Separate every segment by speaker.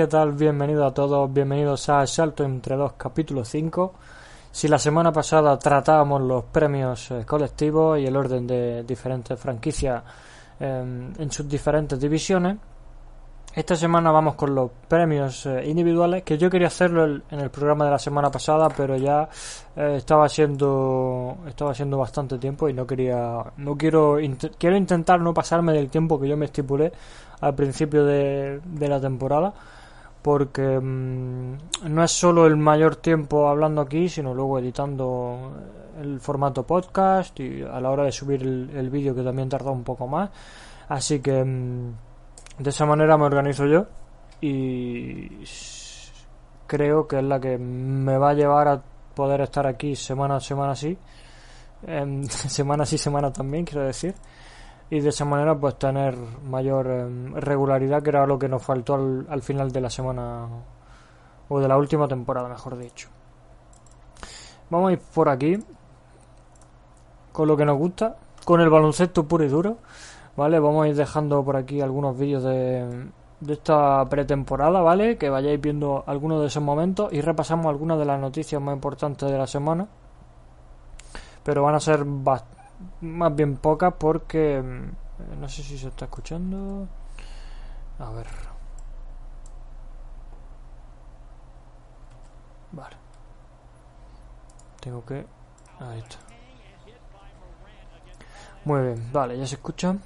Speaker 1: ¿Qué tal? Bienvenidos a todos, bienvenidos a Salto entre dos capítulo 5. Si la semana pasada tratábamos los premios eh, colectivos y el orden de diferentes franquicias eh, en sus diferentes divisiones, esta semana vamos con los premios eh, individuales, que yo quería hacerlo el- en el programa de la semana pasada, pero ya eh, estaba siendo estaba siendo bastante tiempo y no quería no quiero int- quiero intentar no pasarme del tiempo que yo me estipulé al principio de la temporada porque mm, no es solo el mayor tiempo hablando aquí sino luego editando el formato podcast y a la hora de subir el, el vídeo que también tarda un poco más. Así que mm, de esa manera me organizo yo y creo que es la que me va a llevar a poder estar aquí semana a semana sí. Em, semana sí semana también quiero decir y de esa manera pues tener mayor em, regularidad que era lo que nos faltó al, al final de la semana o de la última temporada mejor dicho. Vamos a ir por aquí con lo que nos gusta con el baloncesto puro y duro vale vamos a ir dejando por aquí algunos vídeos de, de esta pretemporada vale que vayáis viendo algunos de esos momentos y repasamos algunas de las noticias más importantes de la semana. Pero van a ser bas- más bien pocas porque mm, no sé si se está escuchando. A ver. Vale. Tengo que ahí está muy bien vale ya se escucha.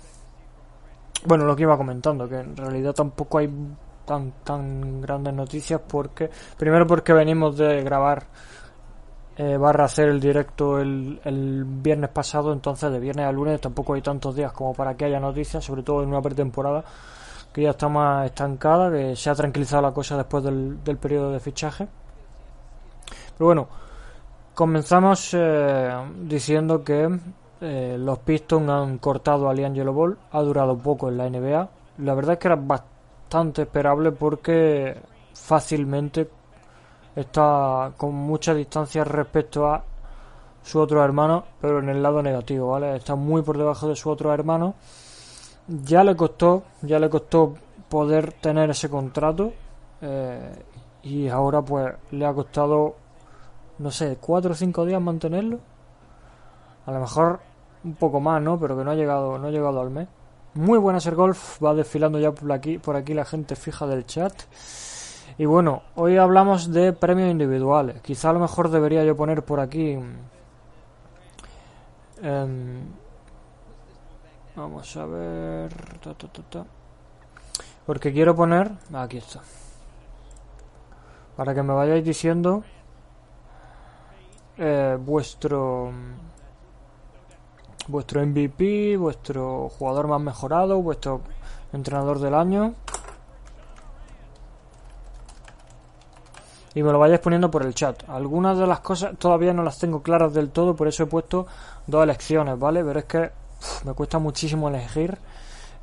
Speaker 1: Bueno lo que iba comentando que en realidad tampoco hay tan tan grandes noticias porque primero porque venimos de grabar eh, barra hacer el directo el, el viernes pasado, entonces de viernes a lunes tampoco hay tantos días como para que haya noticias, sobre todo en una pretemporada que ya está más estancada, que se ha tranquilizado la cosa después del, del periodo de fichaje. Pero bueno, comenzamos eh, diciendo que eh, los Pistons han cortado a Liangelo Ball, ha durado poco en la NBA. La verdad es que era bastante esperable porque fácilmente está con mucha distancia respecto a su otro hermano, pero en el lado negativo, ¿vale? Está muy por debajo de su otro hermano. Ya le costó, ya le costó poder tener ese contrato eh, y ahora pues le ha costado, no sé, cuatro o cinco días mantenerlo. A lo mejor un poco más, ¿no? Pero que no ha llegado, no ha llegado al mes. Muy buena ser golf, va desfilando ya por aquí, por aquí la gente fija del chat. Y bueno, hoy hablamos de premios individuales. Quizá a lo mejor debería yo poner por aquí. em, vamos a ver. Porque quiero poner. Aquí está. Para que me vayáis diciendo eh, vuestro vuestro MVP, vuestro jugador más mejorado, vuestro entrenador del año. Y me lo vayáis poniendo por el chat. Algunas de las cosas todavía no las tengo claras del todo, por eso he puesto dos elecciones, ¿vale? Pero es que me cuesta muchísimo elegir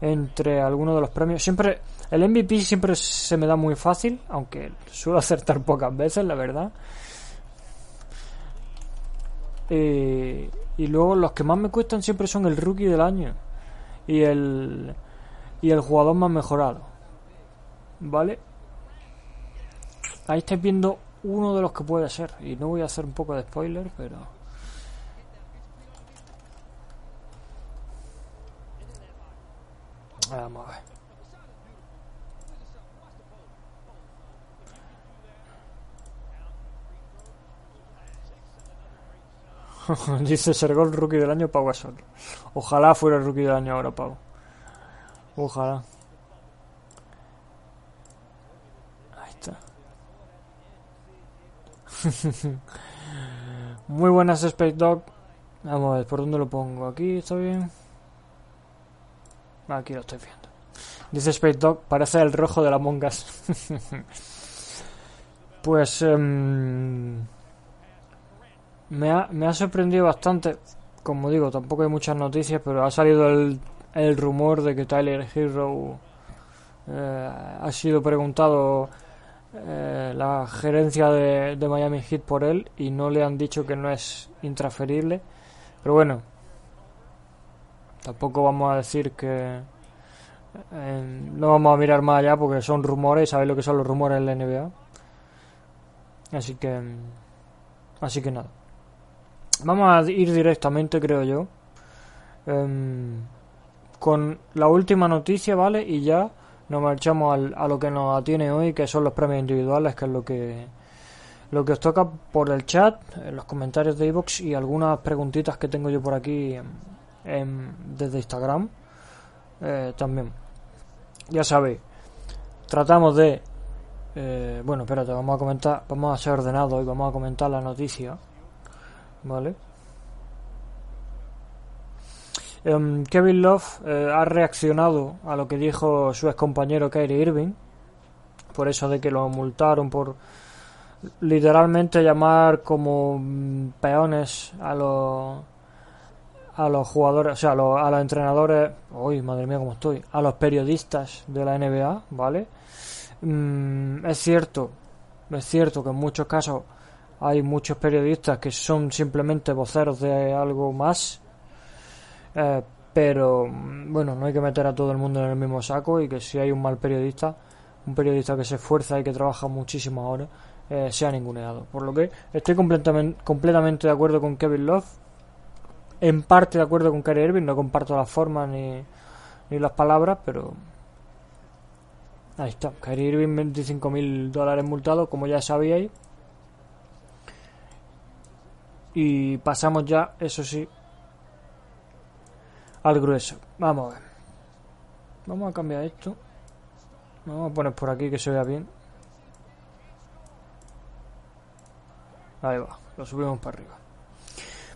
Speaker 1: entre algunos de los premios. Siempre, el MVP siempre se me da muy fácil, aunque suelo acertar pocas veces, la verdad. Y, y luego los que más me cuestan siempre son el rookie del año y el y el jugador más mejorado. ¿Vale? Ahí estáis viendo uno de los que puede ser. Y no voy a hacer un poco de spoiler, pero... Vamos a ver. Dice Sergol rookie del año Pau Gasol. Ojalá fuera el rookie del año ahora, Pau. Ojalá. Ahí está. Muy buenas Space Dog. Vamos a ver, ¿por dónde lo pongo? ¿Aquí está bien? Aquí lo estoy viendo. Dice Space Dog, parece el rojo de la mongas. pues... Um, me ha, me ha sorprendido bastante. Como digo, tampoco hay muchas noticias, pero ha salido el, el rumor de que Tyler Hero eh, ha sido preguntado eh, la gerencia de, de, Miami Heat por él y no le han dicho que no es intransferible. Pero bueno, tampoco vamos a decir que eh, no vamos a mirar más allá porque son rumores, sabéis lo que son los rumores en la NBA. Así que, así que nada. Vamos a ir directamente, creo yo, eh, con la última noticia, ¿vale? Y ya nos marchamos al, a lo que nos atiene hoy, que son los premios individuales, que es lo que lo que os toca por el chat, los comentarios de iVoox y algunas preguntitas que tengo yo por aquí en, desde Instagram eh, también. Ya sabéis, tratamos de... Eh, bueno, espérate, vamos a comentar, vamos a ser ordenados y vamos a comentar la noticia. ¿Vale? Um, Kevin Love eh, ha reaccionado a lo que dijo su ex compañero Kyrie Irving, por eso de que lo multaron por literalmente llamar como mm, peones a los a los jugadores, o sea, a los, a los entrenadores, uy, madre mía, cómo estoy, a los periodistas de la NBA, ¿vale? Mm, es cierto, es cierto que en muchos casos hay muchos periodistas que son simplemente voceros de algo más, eh, pero bueno, no hay que meter a todo el mundo en el mismo saco y que si hay un mal periodista, un periodista que se esfuerza y que trabaja muchísimas horas, eh, sea ninguneado. Por lo que estoy completamente, completamente de acuerdo con Kevin Love, en parte de acuerdo con Kyrie Irving, no comparto las formas ni, ni las palabras, pero ahí está. Kyrie Irving 25 mil dólares multados, como ya sabíais. Y pasamos ya, eso sí, al grueso. Vamos a ver. Vamos a cambiar esto. Vamos a poner por aquí que se vea bien. Ahí va, lo subimos para arriba.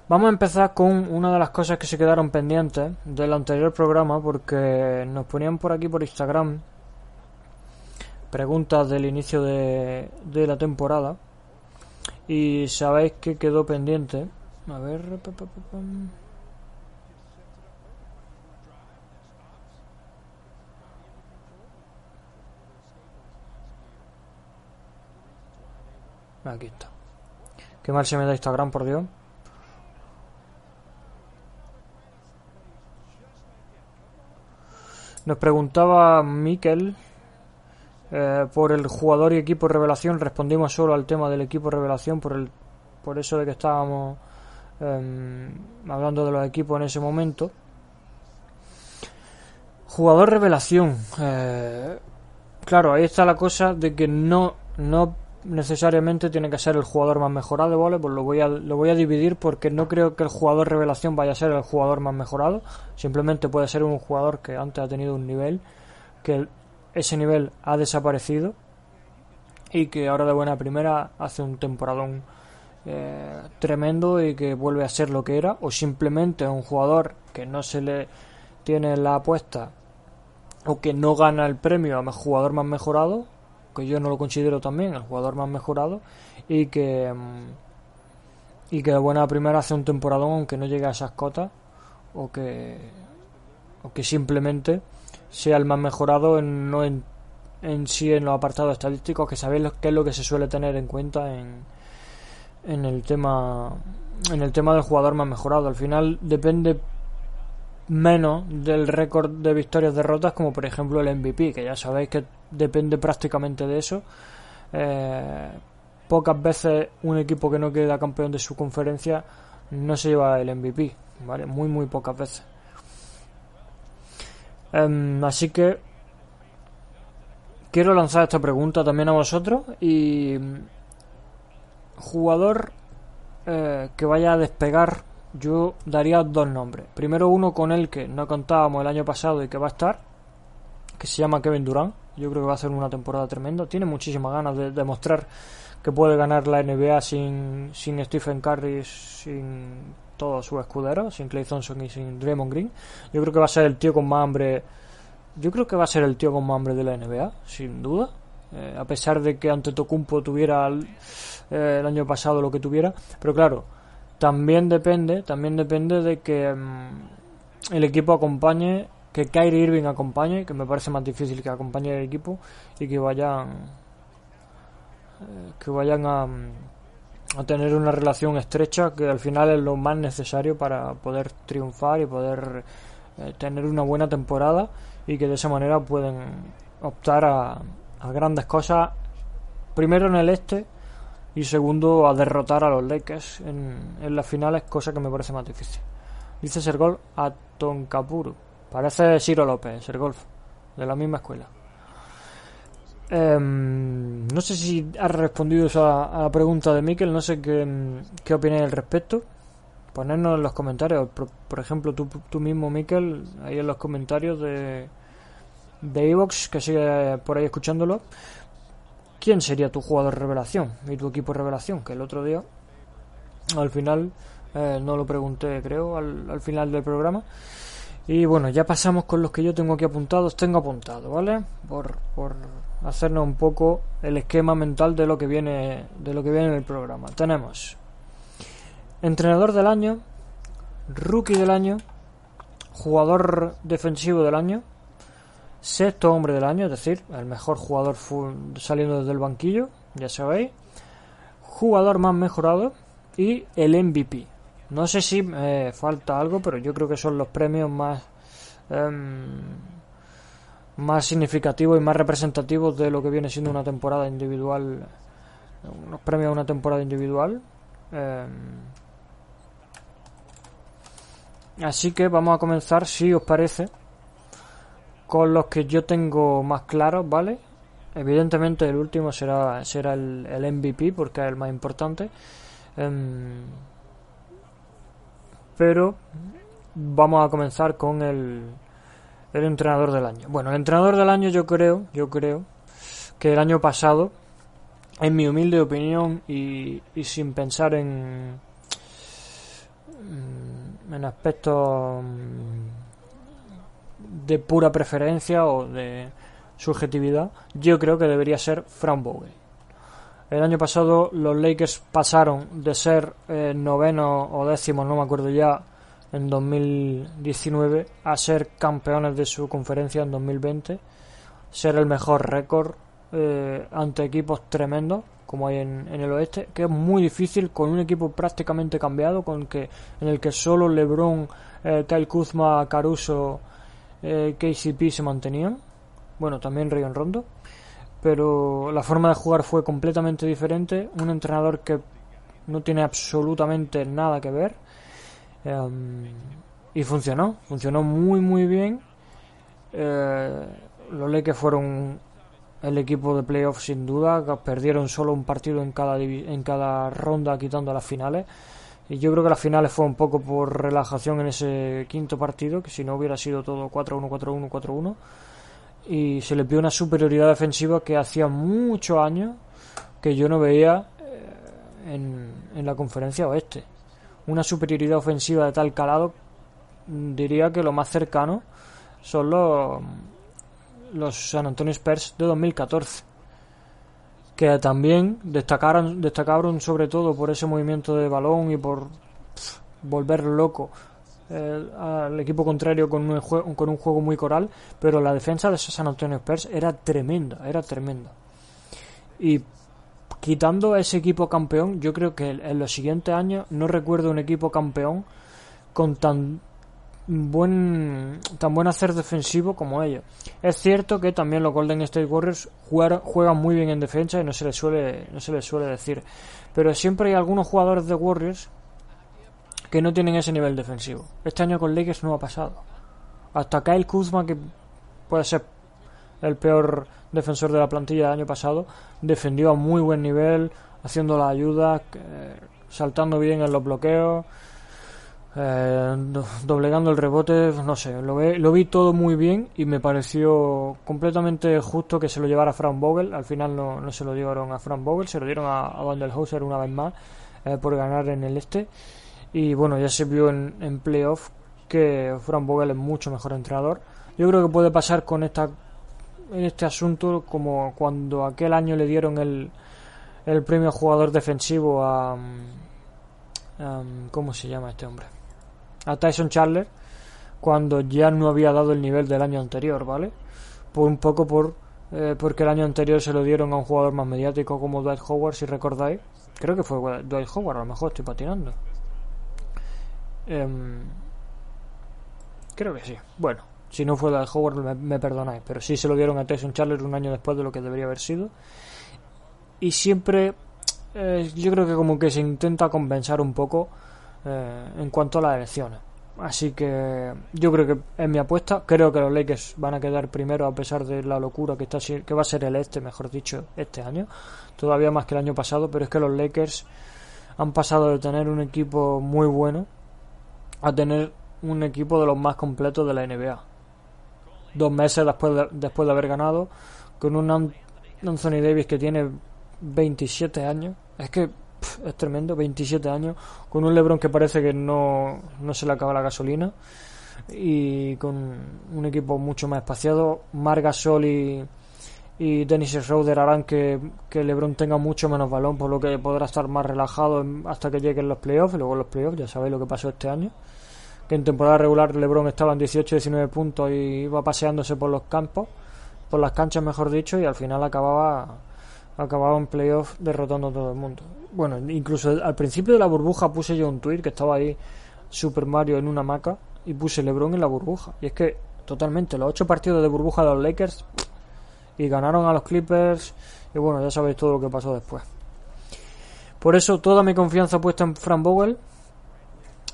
Speaker 1: Vamos a empezar con una de las cosas que se quedaron pendientes del anterior programa porque nos ponían por aquí por Instagram preguntas del inicio de, de la temporada y sabéis que quedó pendiente. A ver. Aquí está. Qué mal se me da Instagram, por Dios. Nos preguntaba Miquel eh, por el jugador y equipo revelación. Respondimos solo al tema del equipo revelación por el por eso de que estábamos eh, hablando de los equipos en ese momento. Jugador revelación. Eh, claro, ahí está la cosa de que no no necesariamente tiene que ser el jugador más mejorado, ¿vale? Pues lo voy a, lo voy a dividir porque no creo que el jugador revelación vaya a ser el jugador más mejorado. Simplemente puede ser un jugador que antes ha tenido un nivel, que ese nivel ha desaparecido y que ahora de buena primera hace un temporadón eh, tremendo y que vuelve a ser lo que era, o simplemente un jugador que no se le tiene la apuesta o que no gana el premio a jugador más mejorado, que yo no lo considero también el jugador más mejorado, y que mm, y que de buena primera hace un temporadón aunque no llegue a esas cotas, o que o que simplemente sea el más mejorado en, no en, en sí en los apartados estadísticos, que sabéis qué es lo que se suele tener en cuenta en, en el tema en el tema del jugador más mejorado. Al final depende menos del récord de victorias derrotas como por ejemplo el MVP, que ya sabéis que depende prácticamente de eso. Eh, pocas veces un equipo que no queda campeón de su conferencia no se lleva el MVP, ¿vale? Muy muy pocas veces. Em, así que quiero lanzar esta pregunta también a vosotros y jugador eh, que vaya a despegar, yo daría dos nombres. Primero uno con el que no contábamos el año pasado y que va a estar, que se llama Kevin Durant. Yo creo que va a ser una temporada tremenda. Tiene muchísimas ganas de demostrar que puede ganar la NBA sin, sin Stephen Curry, sin todos sus escuderos, sin Clay Thompson y sin Draymond Green. Yo creo que va a ser el tío con más hambre. Yo creo que va a ser el tío con más hambre de la NBA, sin duda. Eh, a pesar de que ante Tocumpo tuviera eh, el año pasado lo que tuviera. Pero claro, también depende, también depende de que mm, el equipo acompañe, que Kyrie Irving acompañe, que me parece más difícil que acompañe el equipo y que vayan eh, que vayan a, a tener una relación estrecha que al final es lo más necesario para poder triunfar y poder eh, tener una buena temporada y que de esa manera pueden optar a, grandes cosas primero en el este y segundo a derrotar a los Lakers en, en las finales, cosa que me parece más difícil. Dice Sergol a Tonkapuru. Parece Ciro López, Sergolf, de la misma escuela. Em, no sé si has respondido a, la pregunta de Mikel, no sé qué, qué opináis al respecto. Ponernos en los comentarios, por, ejemplo, tú, tú mismo, Mikel, ahí en los comentarios de de Evox, que sigue por ahí escuchándolo. ¿quién sería tu jugador revelación y tu equipo revelación? Que el otro día, al final, eh, no lo pregunté, creo, al, final del programa. Y bueno, ya pasamos con los que yo tengo aquí apuntados. Tengo apuntado, ¿vale? Por, por hacernos un poco el esquema mental de lo que viene de lo que viene en el programa. Tenemos entrenador del año, rookie del año, jugador defensivo del año, Sexto hombre del año, es decir, el mejor jugador saliendo desde el banquillo, ya sabéis. Jugador más mejorado y el MVP. No sé si me falta algo, pero yo creo que son los premios más em, más significativos y más representativos de lo que viene siendo una temporada individual. Unos premios a una temporada individual. Em, así que vamos a comenzar, si os parece, con los que yo tengo más claros, ¿vale? Evidentemente el último será, será el, el MVP porque es el más importante. Pero vamos a comenzar con el, el entrenador del año. Bueno, el entrenador del año yo creo, yo creo que el año pasado, en mi humilde opinión y, y sin pensar en en aspectos de pura preferencia o de subjetividad, yo creo que debería ser Frank Vogel. El año pasado los Lakers pasaron de ser eh, noveno o décimo, no me acuerdo ya, en 2019 a ser campeones de su conferencia en 2020, ser el mejor récord eh, ante equipos tremendos como hay en, el oeste, que es muy difícil con un equipo prácticamente cambiado, con que en el que solo LeBron, eh, Kyle Kuzma, Caruso eh, KCP se mantenían. Bueno, también Rayon Rondo. Pero la forma de jugar fue completamente diferente. Un entrenador que no tiene absolutamente nada que ver. Em, y funcionó. Funcionó muy, muy bien. Eh, los Lakers fueron el equipo de playoffs sin duda. Perdieron solo un partido en cada, en cada ronda quitando las finales. Y yo creo que las finales fue un poco por relajación en ese quinto partido, que si no hubiera sido todo 4-1, 4-1, 4-1. Y se le vio una superioridad defensiva que hacía muchos años que yo no veía en, en la conferencia oeste. Una superioridad ofensiva de tal calado, diría que lo más cercano son los, los San Antonio Spurs de 2014 que también destacaron, destacaron sobre todo por ese movimiento de balón y por volver loco al equipo contrario con un, juego, con un juego muy coral, pero la defensa de San Antonio Spurs era tremenda, era tremenda. Y quitando ese equipo campeón, yo creo que en los siguientes años no recuerdo un equipo campeón con tan buen tan buen hacer defensivo como ellos. Es cierto que también los Golden State Warriors juegan, muy bien en defensa y no se les suele no se les suele decir, pero siempre hay algunos jugadores de Warriors que no tienen ese nivel defensivo. Este año con Lakers no ha pasado. Hasta Kyle Kuzma que puede ser el peor defensor de la plantilla del año pasado, defendió a muy buen nivel, haciendo la ayuda, saltando bien en los bloqueos eh, doblegando el rebote, no sé, lo, lo, vi todo muy bien y me pareció completamente justo que se lo llevara Frank Vogel. Al final no, no se lo dieron a Frank Vogel, se lo dieron a, a Hauser una vez más eh, por ganar en el este. Y bueno, ya se vio en, en playoff que Frank Vogel es mucho mejor entrenador. Yo creo que puede pasar con esta en este asunto como cuando aquel año le dieron el, el premio jugador defensivo a, a ¿cómo se llama este hombre? a Tyson Chandler cuando ya no había dado el nivel del año anterior, ¿vale? Por un poco por eh, porque el año anterior se lo dieron a un jugador más mediático como Dwight Howard, si recordáis. Creo que fue Dwight Howard, a lo mejor estoy patinando. Em, creo que sí. Bueno, si no fue Dwight Howard, me, perdonáis, pero sí se lo dieron a Tyson Chandler un año después de lo que debería haber sido. Y siempre, eh, yo creo que como que se intenta compensar un poco eh, en cuanto a las elecciones. Así que yo creo que es mi apuesta. Creo que los Lakers van a quedar primero a pesar de la locura que está que va a ser el este, mejor dicho, este año. Todavía más que el año pasado, pero es que los Lakers han pasado de tener un equipo muy bueno a tener un equipo de los más completos de la NBA. Dos meses después de, después de haber ganado, con un Anthony Davis que tiene 27 años. Es que es tremendo, 27 años, con un Lebron que parece que no, no se le acaba la gasolina y con un equipo mucho más espaciado. Marga Sol y, y Dennis Schroeder harán que, que LeBron tenga mucho menos balón, por lo que podrá estar más relajado hasta que lleguen los playoffs. Y luego los playoffs, ya sabéis lo que pasó este año. Que en temporada regular LeBron estaba en 18-19 puntos y iba paseándose por los campos, por las canchas, mejor dicho, y al final acababa acababa en playoff derrotando a todo el mundo. Bueno, incluso al principio de la burbuja puse yo un tweet que estaba ahí Super Mario en una maca y puse LeBron en la burbuja. Y es que totalmente, los ocho partidos de burbuja de los Lakers y ganaron a los Clippers y bueno, ya sabéis todo lo que pasó después. Por eso toda mi confianza puesta en Frank Vogel.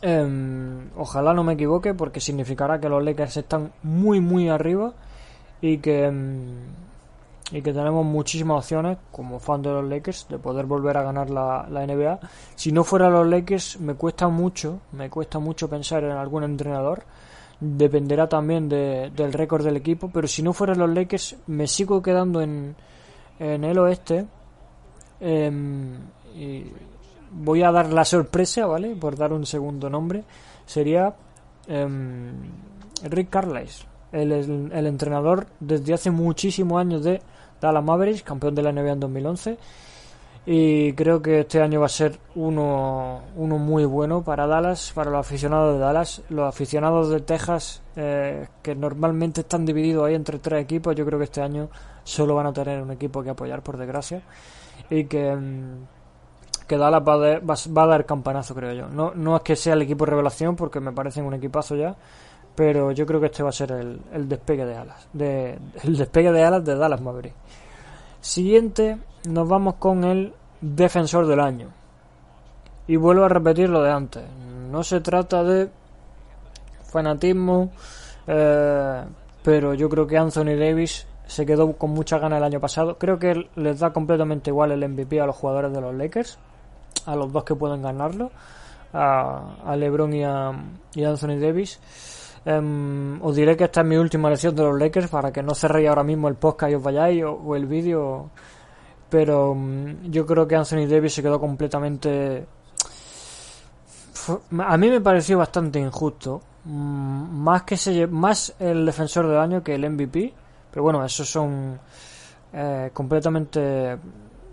Speaker 1: Em, ojalá no me equivoque porque significará que los Lakers están muy muy arriba y que em, y que tenemos muchísimas opciones como fan de los Lakers de poder volver a ganar la, NBA. Si no fuera los Lakers me cuesta mucho, me cuesta mucho pensar en algún entrenador. Dependerá también del récord del equipo, pero si no fuera los Lakers me sigo quedando en, en el oeste. Em, y voy a dar la sorpresa, ¿vale? Por dar un segundo nombre. Sería em, Rick Carlisle, el, el entrenador desde hace muchísimos años de Dallas Mavericks, campeón de la NBA en 2011. Y creo que este año va a ser uno, uno muy bueno para Dallas, para los aficionados de Dallas. Los aficionados de Texas, eh, que normalmente están divididos ahí entre tres equipos, yo creo que este año solo van a tener un equipo que apoyar, por desgracia. Y que, mm, que Dallas va a, va a dar campanazo, creo yo. No, no es que sea el equipo revelación, porque me parecen un equipazo ya pero yo creo que este va a ser el, despegue de alas, el despegue de alas de Dallas Maverick. Siguiente, nos vamos con el defensor del año. Y vuelvo a repetir lo de antes. No se trata de fanatismo, eh, pero yo creo que Anthony Davis se quedó con mucha ganas el año pasado. Creo que les da completamente igual el MVP a los jugadores de los Lakers, a los dos que pueden ganarlo, a, a LeBron y a, y a Anthony Davis. Um, os diré que esta es mi última lección de los Lakers para que no cerréis ahora mismo el podcast y os vayáis o, el vídeo. Pero mm, yo creo que Anthony Davis se quedó completamente a mí me pareció bastante injusto. Mm, más que se más el defensor del año que el MVP pero bueno esos son eh, completamente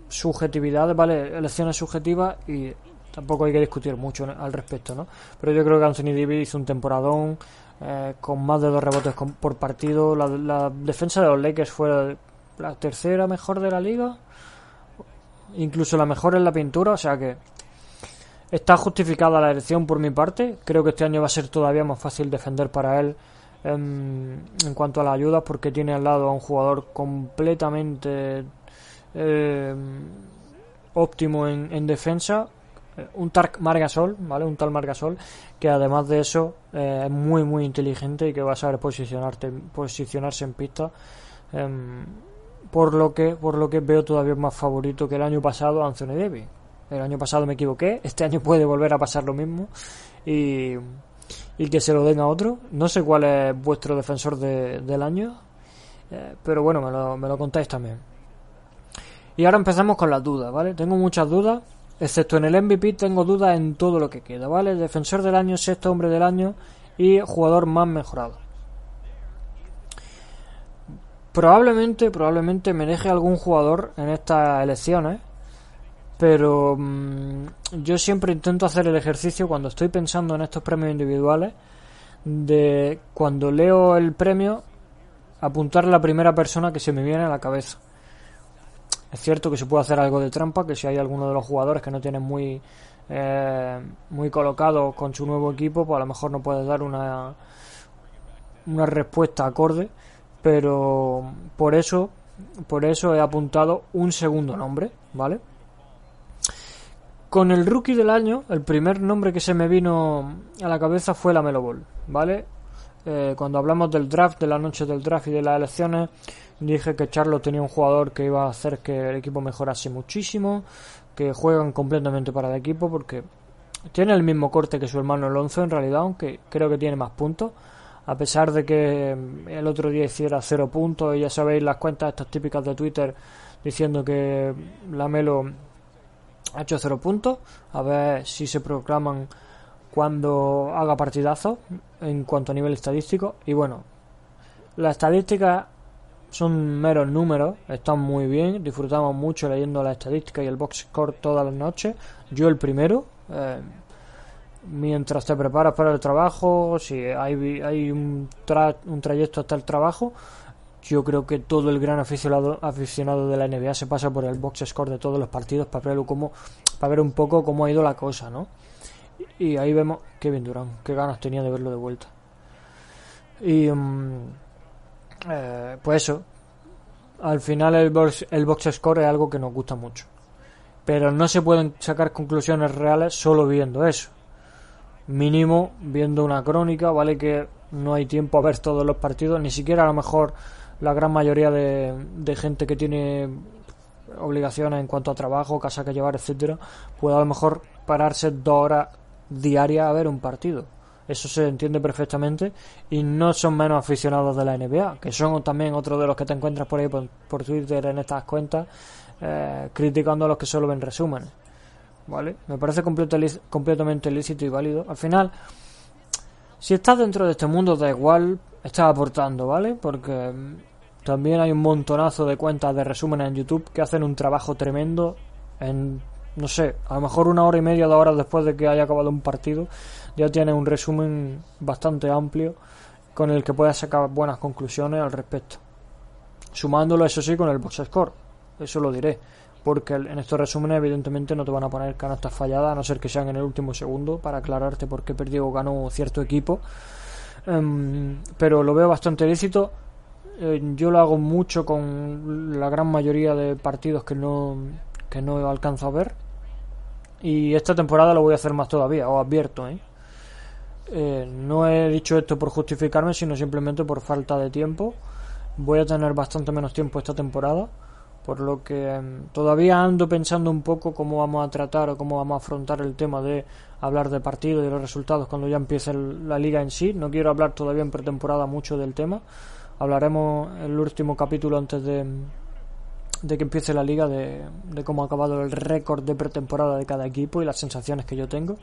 Speaker 1: subjetividades vale elecciones subjetivas y tampoco hay que discutir mucho al respecto no pero yo creo que Anthony Davis hizo un temporadón eh, con más de dos rebotes por partido. La, la defensa de los Lakers fue la tercera mejor de la liga incluso la mejor en la pintura, o sea que está justificada la elección por mi parte. Creo que este año va a ser todavía más fácil defender para él en, cuanto a la ayuda porque tiene al lado a un jugador completamente eh, óptimo en, defensa. Un tal Margasol, ¿vale? Un tal Margasol que además de eso eh, es muy muy inteligente y que va a saber posicionarte, posicionarse en pista. Em, por lo que por lo que veo todavía más favorito que el año pasado Anthony Davis. El año pasado me equivoqué, este año puede volver a pasar lo mismo y, y que se lo den a otro. No sé cuál es vuestro defensor del año, eh, pero bueno, me lo, me lo contáis también. Y ahora empezamos con las dudas, ¿vale? Tengo muchas dudas, excepto en el MVP tengo dudas en todo lo que queda, ¿vale? Defensor del año, sexto hombre del año y jugador más mejorado. Probablemente, probablemente me deje algún jugador en estas elecciones, pero mm, yo siempre intento hacer el ejercicio cuando estoy pensando en estos premios individuales de cuando leo el premio apuntar a la primera persona que se me viene a la cabeza. Es cierto que se puede hacer algo de trampa, que si hay alguno de los jugadores que no tienen muy eh, muy colocado con su nuevo equipo, pues a lo mejor no puedes dar una una respuesta acorde pero por eso por eso he apuntado un segundo nombre, ¿vale? Con el rookie del año, el primer nombre que se me vino a la cabeza fue la Melo Ball, ¿vale? Eh, cuando hablamos del draft, de la noche del draft y de las elecciones, dije que Charlo tenía un jugador que iba a hacer que el equipo mejorase muchísimo, que juegan completamente para el equipo porque tiene el mismo corte que su hermano Alonso en realidad, aunque creo que tiene más puntos. A pesar de que el otro día hiciera cero puntos y ya sabéis las cuentas estas típicas de Twitter diciendo que la Melo ha hecho cero puntos. A ver si se proclaman cuando haga partidazo en cuanto a nivel estadístico. Y bueno las estadísticas son meros números están muy bien. Disfrutamos mucho leyendo las estadísticas y el box score todas las noches. Yo el primero eh, mientras te preparas para el trabajo, si hay, hay un, un trayecto hasta el trabajo, yo creo que todo el gran aficionado, aficionado de la NBA se pasa por el box score de todos los partidos para ver, cómo, para ver un poco cómo ha ido la cosa, ¿no? Y ahí vemos Kevin Durant, qué ganas tenía de verlo de vuelta. Y mm, eh, pues eso, al final el box, el box score es algo que nos gusta mucho. Pero no se pueden sacar conclusiones reales solo viendo eso mínimo viendo una crónica, ¿vale? Que no hay tiempo a ver todos los partidos, ni siquiera a lo mejor la gran mayoría de, gente que tiene obligaciones en cuanto a trabajo, casa que llevar, etcétera, puede a lo mejor pararse dos horas diarias a ver un partido. Eso se entiende perfectamente y no son menos aficionados de la NBA, que son también otros de los que te encuentras por ahí por, Twitter en estas cuentas, eh, criticando a los que solo ven resúmenes. ¿vale? Me parece completamente lícito y válido. Al final, si estás dentro de este mundo, da igual, estás aportando, ¿vale? Porque mm, también hay un montonazo de cuentas de resúmenes en YouTube que hacen un trabajo tremendo en, no sé, a lo mejor una hora y media, dos horas después de que haya acabado un partido, ya tienes un resumen bastante amplio con el que puedas sacar buenas conclusiones al respecto. Sumándolo, eso sí, con el box score. Eso lo diré porque en estos resúmenes evidentemente no te van a poner canastas falladas a no ser que sean en el último segundo para aclararte por qué perdió o ganó cierto equipo em, pero lo veo bastante lícito eh, yo lo hago mucho con la gran mayoría de partidos que no que no alcanzo a ver y esta temporada lo voy a hacer más todavía os advierto ¿eh? Eh, no he dicho esto por justificarme sino simplemente por falta de tiempo voy a tener bastante menos tiempo esta temporada por lo que em, todavía ando pensando un poco cómo vamos a tratar o cómo vamos a afrontar el tema de hablar de partido y de los resultados cuando ya empiece la liga en sí. No quiero hablar todavía en pretemporada mucho del tema. Hablaremos el último capítulo antes de de que empiece la liga, de, de cómo ha acabado el récord de pretemporada de cada equipo y las sensaciones que yo tengo.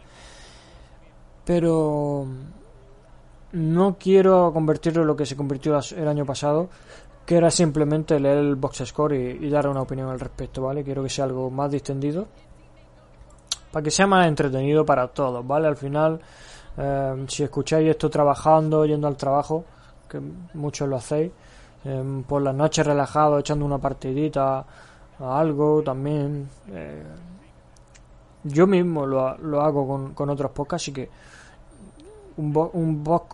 Speaker 1: Pero no quiero convertirlo en lo que se convirtió el año pasado, que era simplemente leer el box score y, dar una opinión al respecto, ¿vale? Quiero que sea algo más distendido, para que sea más entretenido para todos, ¿vale? Al final, eh, si escucháis esto trabajando, yendo al trabajo, que muchos lo hacéis, eh, por las noches relajado, echando una partidita a algo también. Eh, yo mismo lo, lo hago con, con otros podcasts, así que un,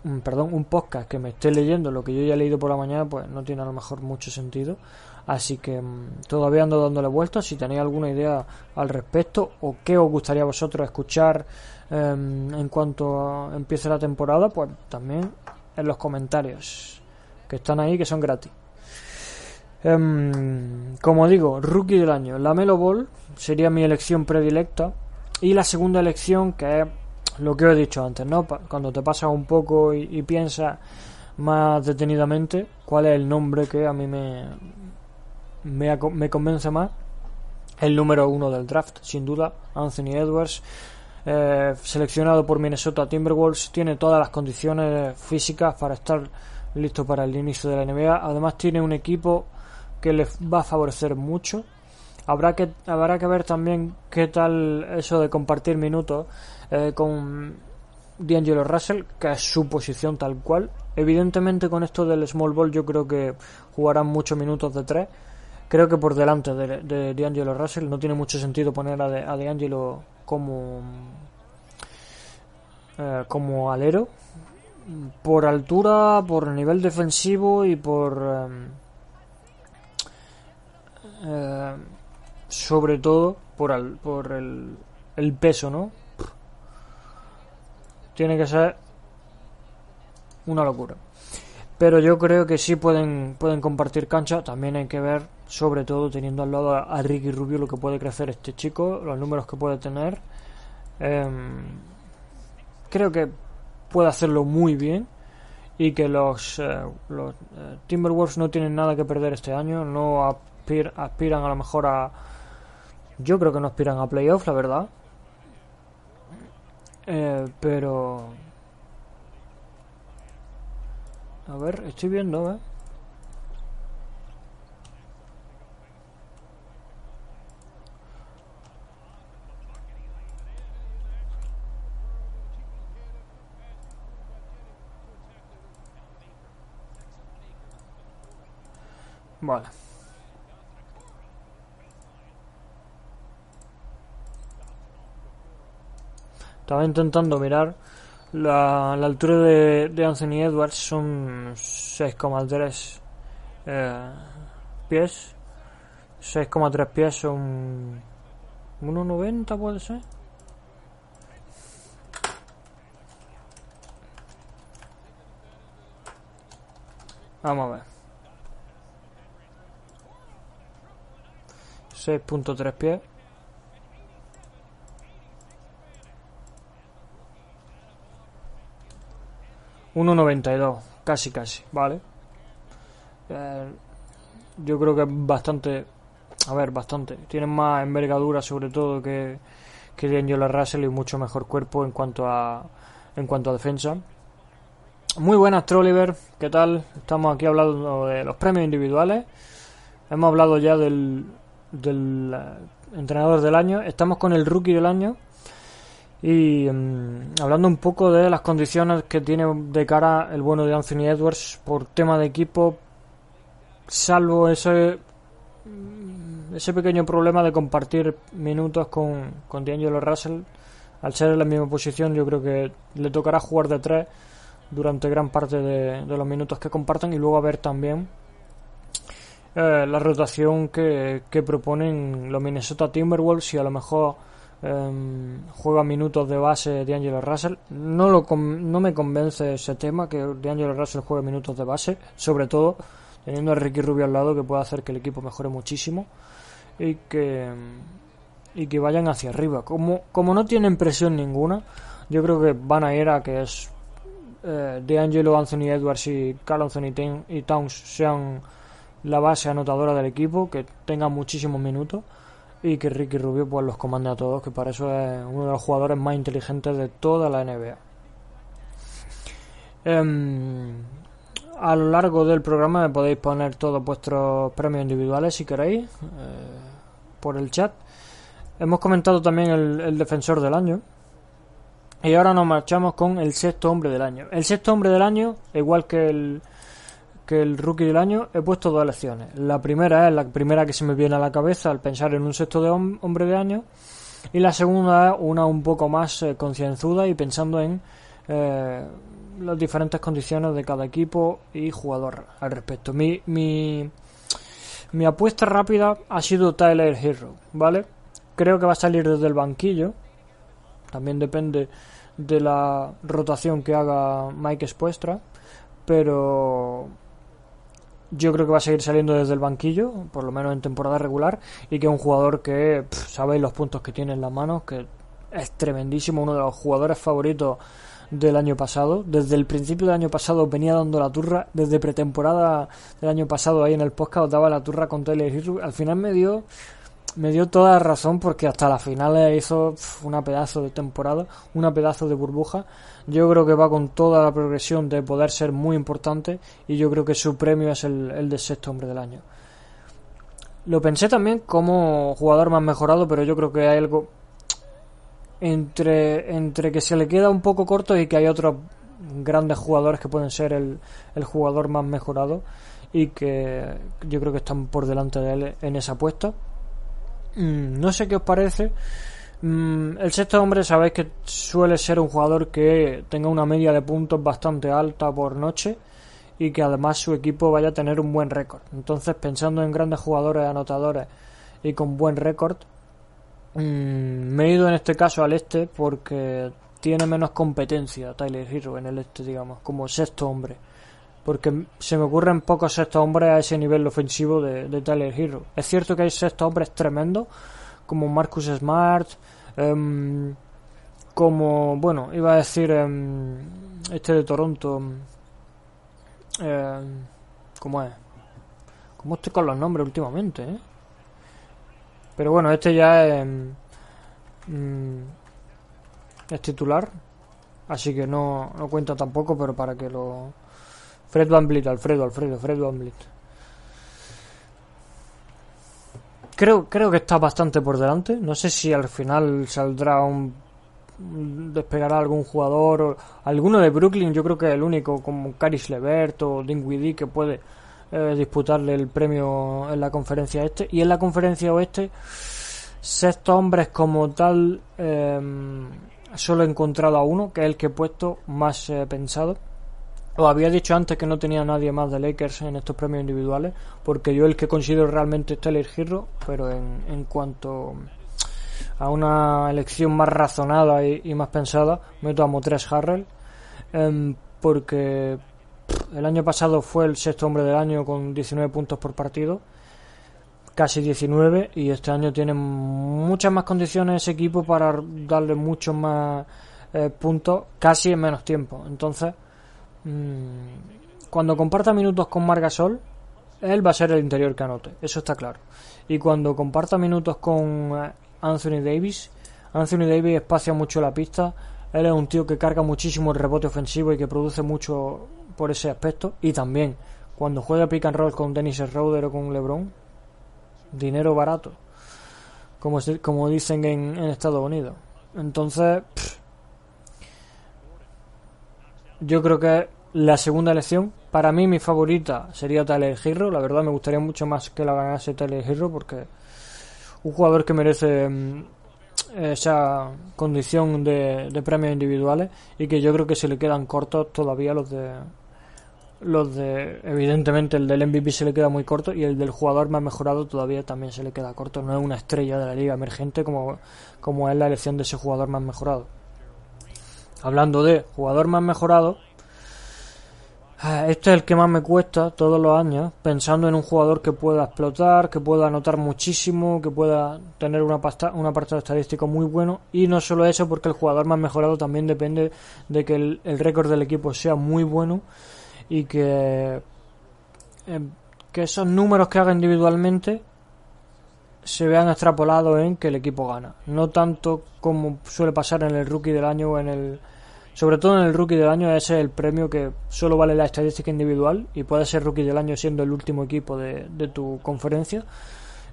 Speaker 1: un, perdón, un podcast que me esté leyendo lo que yo ya he leído por la mañana, pues no tiene a lo mejor mucho sentido. Así que mm, todavía ando dándole vueltas. Si tenéis alguna idea al respecto o qué os gustaría a vosotros escuchar em, en cuanto empiece la temporada, pues también en los comentarios que están ahí, que son gratis. Em, como digo, rookie del año, la Melo Ball sería mi elección predilecta. Y la segunda elección, que es lo que he dicho antes, ¿no? Cuando te pasas un poco y, piensas más detenidamente cuál es el nombre que a mí me, me, convence más, el número uno del draft, sin duda, Anthony Edwards. Eh, seleccionado por Minnesota Timberwolves, tiene todas las condiciones físicas para estar listo para el inicio de la NBA. Además, tiene un equipo que le va a favorecer mucho. Habrá que, habrá que ver también qué tal eso de compartir minutos eh, con D'Angelo Russell, que es su posición tal cual. Evidentemente con esto del small ball yo creo que jugarán muchos minutos de tres. Creo que por delante de, D'Angelo Russell no tiene mucho sentido poner a, D'Angelo como, eh, como alero. Por altura, por nivel defensivo y por... Eh, sobre todo por, por el, el peso, ¿no? tiene que ser una locura. Pero yo creo que sí pueden, pueden compartir cancha. También hay que ver, sobre todo teniendo al lado a, Ricky Rubio, lo que puede crecer este chico, los números que puede tener. Em, creo que puede hacerlo muy bien y que los, eh, eh, Timberwolves no tienen nada que perder este año. No aspiran a lo mejor a. Yo creo que no aspiran a playoffs, la verdad. Eh, pero... A ver, estoy viendo, ¿eh? Vale. Estaba intentando mirar. La, la altura de, de, Anthony Edwards son 6,3 eh, pies. 6,3 pies son 1,90 puede ser. Vamos a ver. 6.3 pies. 1.92, casi casi, ¿vale? Eh, yo creo que bastante, a ver, bastante. Tienen más envergadura sobre todo que, que D'Angelo Russell y mucho mejor cuerpo en cuanto a, en cuanto a defensa. Muy buenas, Trolliver, ¿qué tal? Estamos aquí hablando de los premios individuales. Hemos hablado ya del, del entrenador del año. Estamos con el rookie del año. Y mm, hablando un poco de las condiciones que tiene de cara el bueno de Anthony Edwards por tema de equipo, salvo ese mm, ese pequeño problema de compartir minutos con, con D'Angelo Russell, al ser en la misma posición, yo creo que le tocará jugar de tres durante gran parte de, los minutos que compartan y luego a ver también eh, la rotación que, que proponen los Minnesota Timberwolves y a lo mejor Em, juega minutos de base de Angelo Russell. No, lo no me convence ese tema, que de Angelo Russell juegue minutos de base, sobre todo teniendo a Ricky Rubio al lado que puede hacer que el equipo mejore muchísimo y que y que vayan hacia arriba. Como, como no tienen presión ninguna, yo creo que van a ir a que es eh, de Angelo, Anthony Edwards y Carl Anthony y Towns sean la base anotadora del equipo, que tenga muchísimos minutos y que Ricky Rubio pues los comande a todos, que para eso es uno de los jugadores más inteligentes de toda la NBA. Em, a lo largo del programa me podéis poner todos vuestros premios individuales si queréis eh, por el chat. Hemos comentado también el, defensor del año. Y ahora nos marchamos con el sexto hombre del año. El sexto hombre del año, igual que el, que el rookie del año, he puesto dos elecciones. La primera es la primera que se me viene a la cabeza al pensar en un sexto de hombre de año. Y la segunda es una un poco más eh, concienzuda y pensando en eh, las diferentes condiciones de cada equipo y jugador al respecto. Mi, mi, mi apuesta rápida ha sido Tyler Hero, ¿vale? Creo que va a salir desde el banquillo. También depende de la rotación que haga Mike Espuestra. Pero yo creo que va a seguir saliendo desde el banquillo, por lo menos en temporada regular. Y que es un jugador que sabéis los puntos que tiene en las manos, que es tremendísimo, uno de los jugadores favoritos del año pasado. Desde el principio del año pasado venía dando la turra. Desde pretemporada del año pasado ahí en el podcast daba la turra con Taylor Al final me dio me dio toda la razón porque hasta la final hizo una pedazo de temporada, una pedazo de burbuja. Yo creo que va con toda la progresión de poder ser muy importante y yo creo que su premio es el, el de sexto hombre del año. Lo pensé también como jugador más mejorado, pero yo creo que hay algo entre, entre que se le queda un poco corto y que hay otros grandes jugadores que pueden ser el, el jugador más mejorado y que yo creo que están por delante de él en esa apuesta. Mm, no sé qué os parece. Mm, el sexto hombre sabéis que suele ser un jugador que tenga una media de puntos bastante alta por noche y que además su equipo vaya a tener un buen récord. Entonces, pensando en grandes jugadores anotadores y con buen récord, Mm, me he ido en este caso al este porque tiene menos competencia Tyler Hero en el este, digamos, como sexto hombre. Porque se me ocurren pocos sextos hombres a ese nivel ofensivo de, Tyler Hero. Es cierto que hay sextos hombres tremendos, como Marcus Smart, em, como, bueno, iba a decir em, este de Toronto. Eh, ¿Cómo es? ¿Cómo estoy con los nombres últimamente, eh? Pero bueno, este ya es, mm, es titular, así que no, no cuenta tampoco, pero para que lo... Fred Van Vliet, Alfredo, Alfredo, Fred Van Vliet. Creo, creo que está bastante por delante. No sé si al final saldrá un despegará algún jugador o alguno de Brooklyn yo creo que es el único como Caris Levert o Dinwiddie que puede eh, disputarle el premio en la conferencia este. Y en la conferencia oeste, sexto hombres como tal, em, solo he encontrado a uno, que es el que he puesto más eh, pensado. Os había dicho antes que no tenía nadie más de Lakers en estos premios individuales, porque yo el que considero realmente es el Hero, pero en, en cuanto a una elección más razonada y, más pensada, meto a Motres Harrell, em, porque el año pasado fue el sexto hombre del año con 19 puntos por partido, casi 19, y este año tiene muchas más condiciones ese equipo para darle muchos más eh, puntos, casi en menos tiempo. Entonces, cuando comparta minutos con Margasol, él va a ser el interior que anote, eso está claro. Y cuando comparta minutos con eh, Anthony Davis, Anthony Davis espacia mucho la pista, él es un tío que carga muchísimo el rebote ofensivo y que produce mucho por ese aspecto. Y también, cuando juega pick and roll con Dennis Schroeder o con LeBron, dinero barato, como, como dicen en, Estados Unidos. Entonces, yo creo que la segunda elección, para mí mi favorita sería Tyler Hero. La verdad me gustaría mucho más que la ganase Tyler Hero porque un jugador que merece mm, esa condición de, de premios individuales y que yo creo que se le quedan cortos todavía los de los de, evidentemente, el del MVP se le queda muy corto y el del jugador más mejorado todavía también se le queda corto. No es una estrella de la liga emergente como, como es la elección de ese jugador más mejorado. Hablando de jugador más mejorado, eh, este es el que más me cuesta todos los años, pensando en un jugador que pueda explotar, que pueda anotar muchísimo, que pueda tener una pasta, un apartado estadístico muy bueno. Y no solo eso, porque el jugador más mejorado también depende de que el récord del equipo sea muy bueno y que eh, que esos números que haga individualmente se vean extrapolados en que el equipo gana. No tanto como suele pasar en el rookie del año o en el. Sobre todo en el rookie del año, ese es el premio que solo vale la estadística individual y puede ser rookie del año siendo el último equipo de, tu conferencia.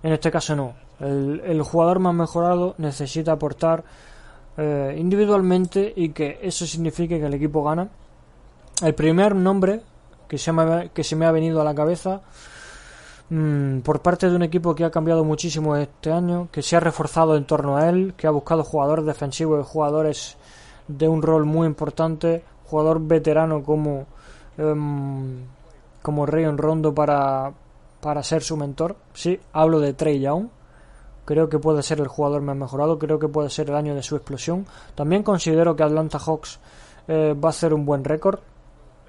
Speaker 1: En este caso no. El, jugador más mejorado necesita aportar eh, individualmente y que eso signifique que el equipo gana. El primer nombre que se me, que se me ha venido a la cabeza Mm, por parte de un equipo que ha cambiado muchísimo este año, que se ha reforzado en torno a él, que ha buscado jugadores defensivos y jugadores de un rol muy importante, jugador veterano como um, como Rondo para, para ser su mentor. Sí, hablo de Trey Young. Creo que puede ser el jugador más mejorado, creo que puede ser el año de su explosión. También considero que Atlanta Hawks eh, va a hacer un buen récord.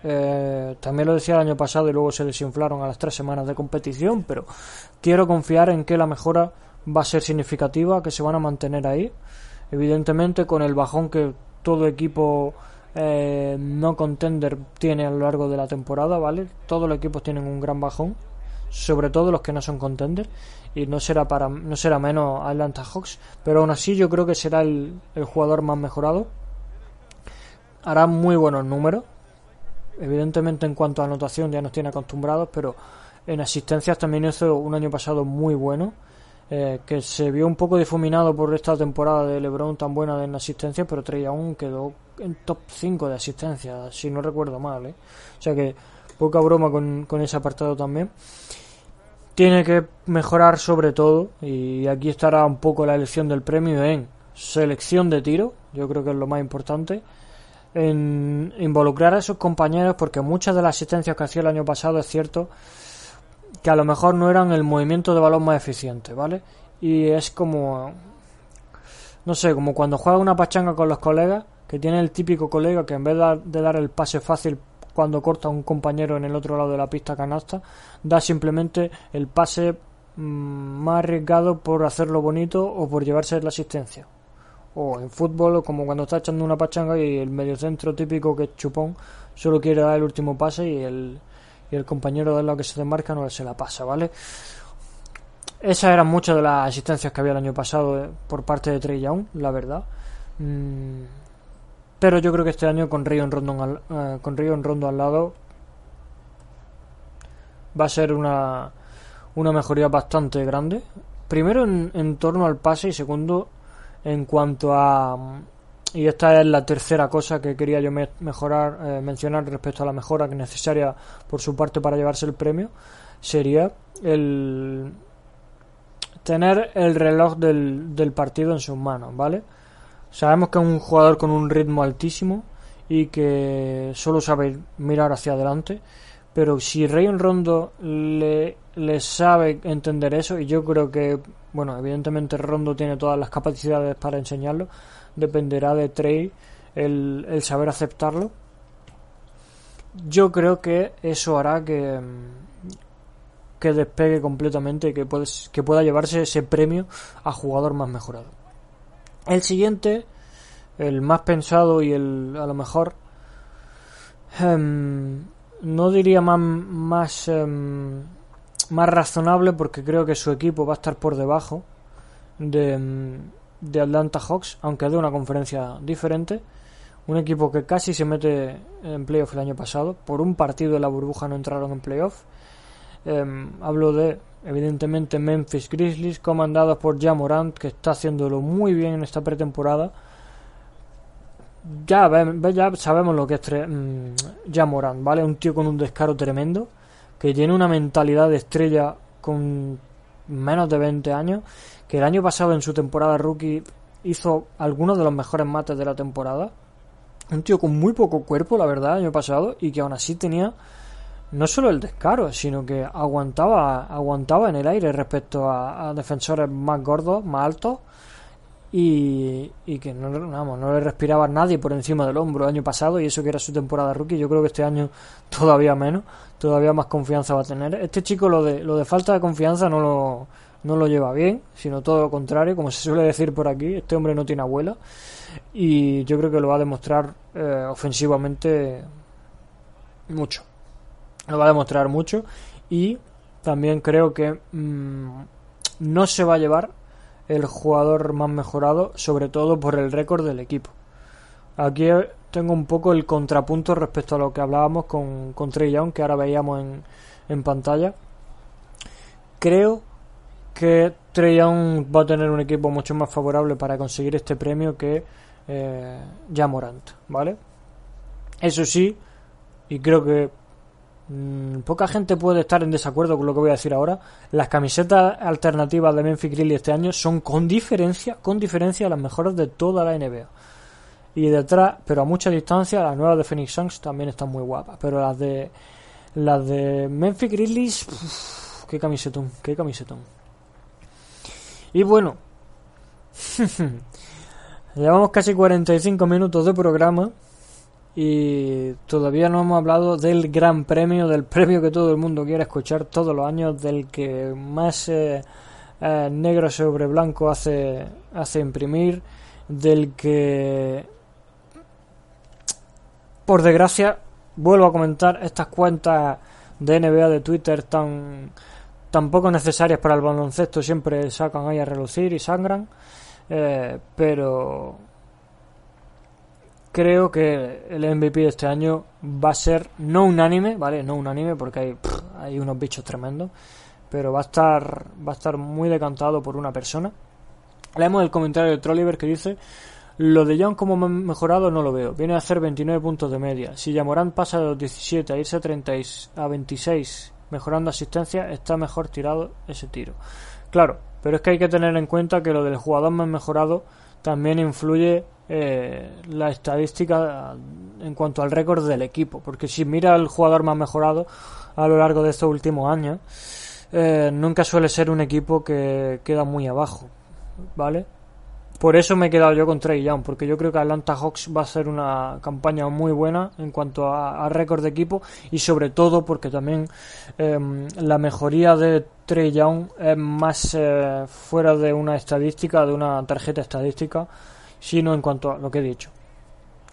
Speaker 1: Eh, también lo decía el año pasado y luego se desinflaron a las tres semanas de competición, pero quiero confiar en que la mejora va a ser significativa, que se van a mantener ahí. Evidentemente con el bajón que todo equipo eh, no contender tiene a lo largo de la temporada, ¿vale? Todos los equipos tienen un gran bajón, sobre todo los que no son contender, y no será para no será menos Atlanta Hawks, pero aún así yo creo que será el, el jugador más mejorado. Hará muy buenos números, Evidentemente en cuanto a anotación ya nos tiene acostumbrados, pero en asistencias también hizo un año pasado muy bueno, eh, que se vio un poco difuminado por esta temporada de LeBron tan buena en asistencias, pero Trey aún quedó en top 5 de asistencias, si no recuerdo mal. ¿eh? O sea que poca broma con, con ese apartado también. Tiene que mejorar sobre todo, y aquí estará un poco la elección del premio en selección de tiro, yo creo que es lo más importante en involucrar a sus compañeros porque muchas de las asistencias que hacía el año pasado es cierto que a lo mejor no eran el movimiento de balón más eficiente, ¿vale? Y es como no sé, como cuando juega una pachanga con los colegas, que tiene el típico colega que en vez de dar el pase fácil cuando corta a un compañero en el otro lado de la pista canasta, da simplemente el pase mm, más arriesgado por hacerlo bonito o por llevarse la asistencia o en fútbol como cuando está echando una pachanga y el mediocentro típico que es chupón solo quiere dar el último pase y el, y el compañero de lado que se desmarca no se la pasa, ¿vale? Esas eran muchas de las asistencias que había el año pasado eh, por parte de Trey Young, la verdad. Mm, pero yo creo que este año con Río en Rondo al, eh, con Río en Rondo al lado va a ser una, una mejoría bastante grande. Primero en, en torno al pase y segundo en cuanto a y esta es la tercera cosa que quería yo mejorar eh, mencionar respecto a la mejora que necesaria por su parte para llevarse el premio sería el tener el reloj del, del partido en sus manos vale sabemos que es un jugador con un ritmo altísimo y que solo sabe mirar hacia adelante pero si Rayon Rondo le, le sabe entender eso y yo creo que bueno, evidentemente Rondo tiene todas las capacidades para enseñarlo. Dependerá de Trey el, el saber aceptarlo. Yo creo que eso hará que, que despegue completamente que, puedes, que pueda llevarse ese premio a jugador más mejorado. El siguiente, el más pensado y el a lo mejor em, no diría más, más em, más razonable porque creo que su equipo va a estar por debajo de, de Atlanta Hawks, aunque de una conferencia diferente. Un equipo que casi se mete en playoff el año pasado. Por un partido de la burbuja no entraron en playoff. Em, hablo de, evidentemente, Memphis Grizzlies, comandados por Jamorant, que está haciéndolo muy bien en esta pretemporada. Ya, ya sabemos lo que es mm, Jamorant, ¿vale? Un tío con un descaro tremendo que tiene una mentalidad de estrella con menos de 20 años, que el año pasado en su temporada rookie hizo algunos de los mejores mates de la temporada. Un tío con muy poco cuerpo, la verdad, el año pasado, y que aún así tenía no solo el descaro, sino que aguantaba, aguantaba en el aire respecto a, defensores más gordos, más altos, y, y que no, no le respiraba nadie por encima del hombro el año pasado, y eso que era su temporada rookie, yo creo que este año todavía menos, todavía más confianza va a tener. Este chico lo de, lo de falta de confianza no lo, no lo lleva bien, sino todo lo contrario, como se suele decir por aquí, este hombre no tiene abuela y yo creo que lo va a demostrar eh, ofensivamente mucho. Lo va a demostrar mucho y también creo que mm, no se va a llevar el jugador más mejorado, sobre todo por el récord del equipo. Aquí tengo un poco el contrapunto respecto a lo que hablábamos con, con Trey Young, que ahora veíamos en, en pantalla. Creo que Trey va a tener un equipo mucho más favorable para conseguir este premio que eh, Jamorant, ¿vale? Eso sí, y creo que mm, poca gente puede estar en desacuerdo con lo que voy a decir ahora. Las camisetas alternativas de Memphis Grizzlies este año son con diferencia, con diferencia las mejores de toda la NBA. Y detrás, pero a mucha distancia, las nuevas de Phoenix Suns también están muy guapas. Pero las de las de Memphis Grizzlies, qué camisetón, qué camisetón. Y bueno, llevamos casi 45 minutos de programa y todavía no hemos hablado del gran premio, del premio que todo el mundo quiere escuchar todos los años, del que más eh, eh, negro sobre blanco hace, hace imprimir, del que por desgracia, vuelvo a comentar estas cuentas de NBA de Twitter tan, tan poco necesarias para el baloncesto siempre sacan ahí a relucir y sangran. Eh, pero creo que el MVP de este año va a ser no unánime, ¿vale? No unánime porque hay, hay unos bichos tremendos, pero va a estar va a estar muy decantado por una persona. Leemos el comentario de Trolliver que dice lo de Young como mejorado no lo veo. Viene a hacer 29 puntos de media. Si Yamorán pasa de los 17 a irse a, 30 a 26 mejorando asistencia, está mejor tirado ese tiro. Claro, pero es que hay que tener en cuenta que lo del jugador más mejorado también influye eh, la estadística en cuanto al récord del equipo. Porque si mira el jugador más mejorado a lo largo de estos últimos años, eh, nunca suele ser un equipo que queda muy abajo. ¿Vale? Por eso me he quedado yo con Trey Young, porque yo creo que Atlanta Hawks va a ser una campaña muy buena en cuanto a, récord de equipo y sobre todo porque también em, la mejoría de Trey Young es más eh, fuera de una estadística, de una tarjeta estadística, sino en cuanto a lo que he dicho.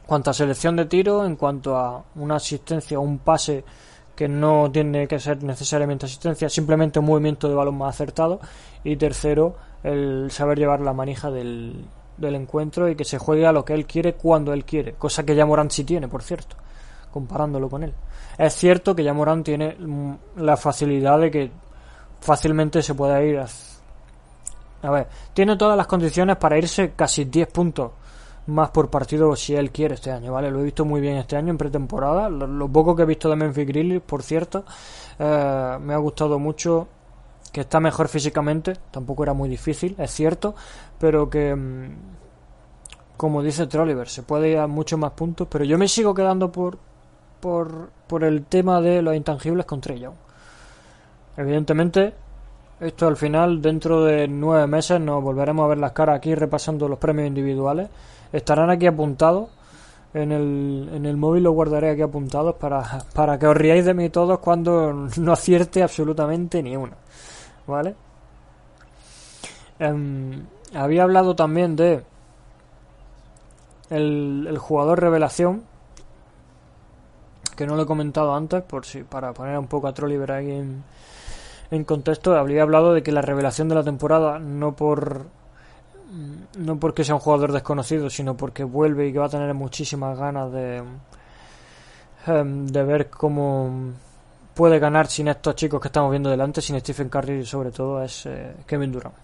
Speaker 1: En cuanto a selección de tiro, en cuanto a una asistencia o un pase que no tiene que ser necesariamente asistencia, simplemente un movimiento de balón más acertado. Y tercero, el saber llevar la manija del, del encuentro y que se juegue a lo que él quiere cuando él quiere, cosa que ya Morán sí tiene, por cierto, comparándolo con él. Es cierto que ya Morán tiene mm, la facilidad de que fácilmente se pueda ir a... A ver, tiene todas las condiciones para irse casi 10 puntos más por partido si él quiere este año, ¿vale? Lo he visto muy bien este año en pretemporada. Lo, poco que he visto de Memphis Grizzlies, por cierto, eh, me ha gustado mucho que está mejor físicamente, tampoco era muy difícil, es cierto, pero que, mm, como dice Trolliver, se puede ir a muchos más puntos, pero yo me sigo quedando por, por, por el tema de los intangibles con Trey Evidentemente, esto al final, dentro de nueve meses, nos volveremos a ver las caras aquí repasando los premios individuales. Estarán aquí apuntados. En el, en el móvil los guardaré aquí apuntados para, para que os riáis de mí todos cuando no acierte absolutamente ni una. ¿Vale? Em, había hablado también de el, jugador revelación que no lo he comentado antes por si para poner un poco a Trolliver ahí en, en contexto habría hablado de que la revelación de la temporada no por no porque sea un jugador desconocido sino porque vuelve y que va a tener muchísimas ganas de em, de ver cómo puede ganar sin estos chicos que estamos viendo delante, sin Stephen Curry sobre todo, es eh, Kevin Durant.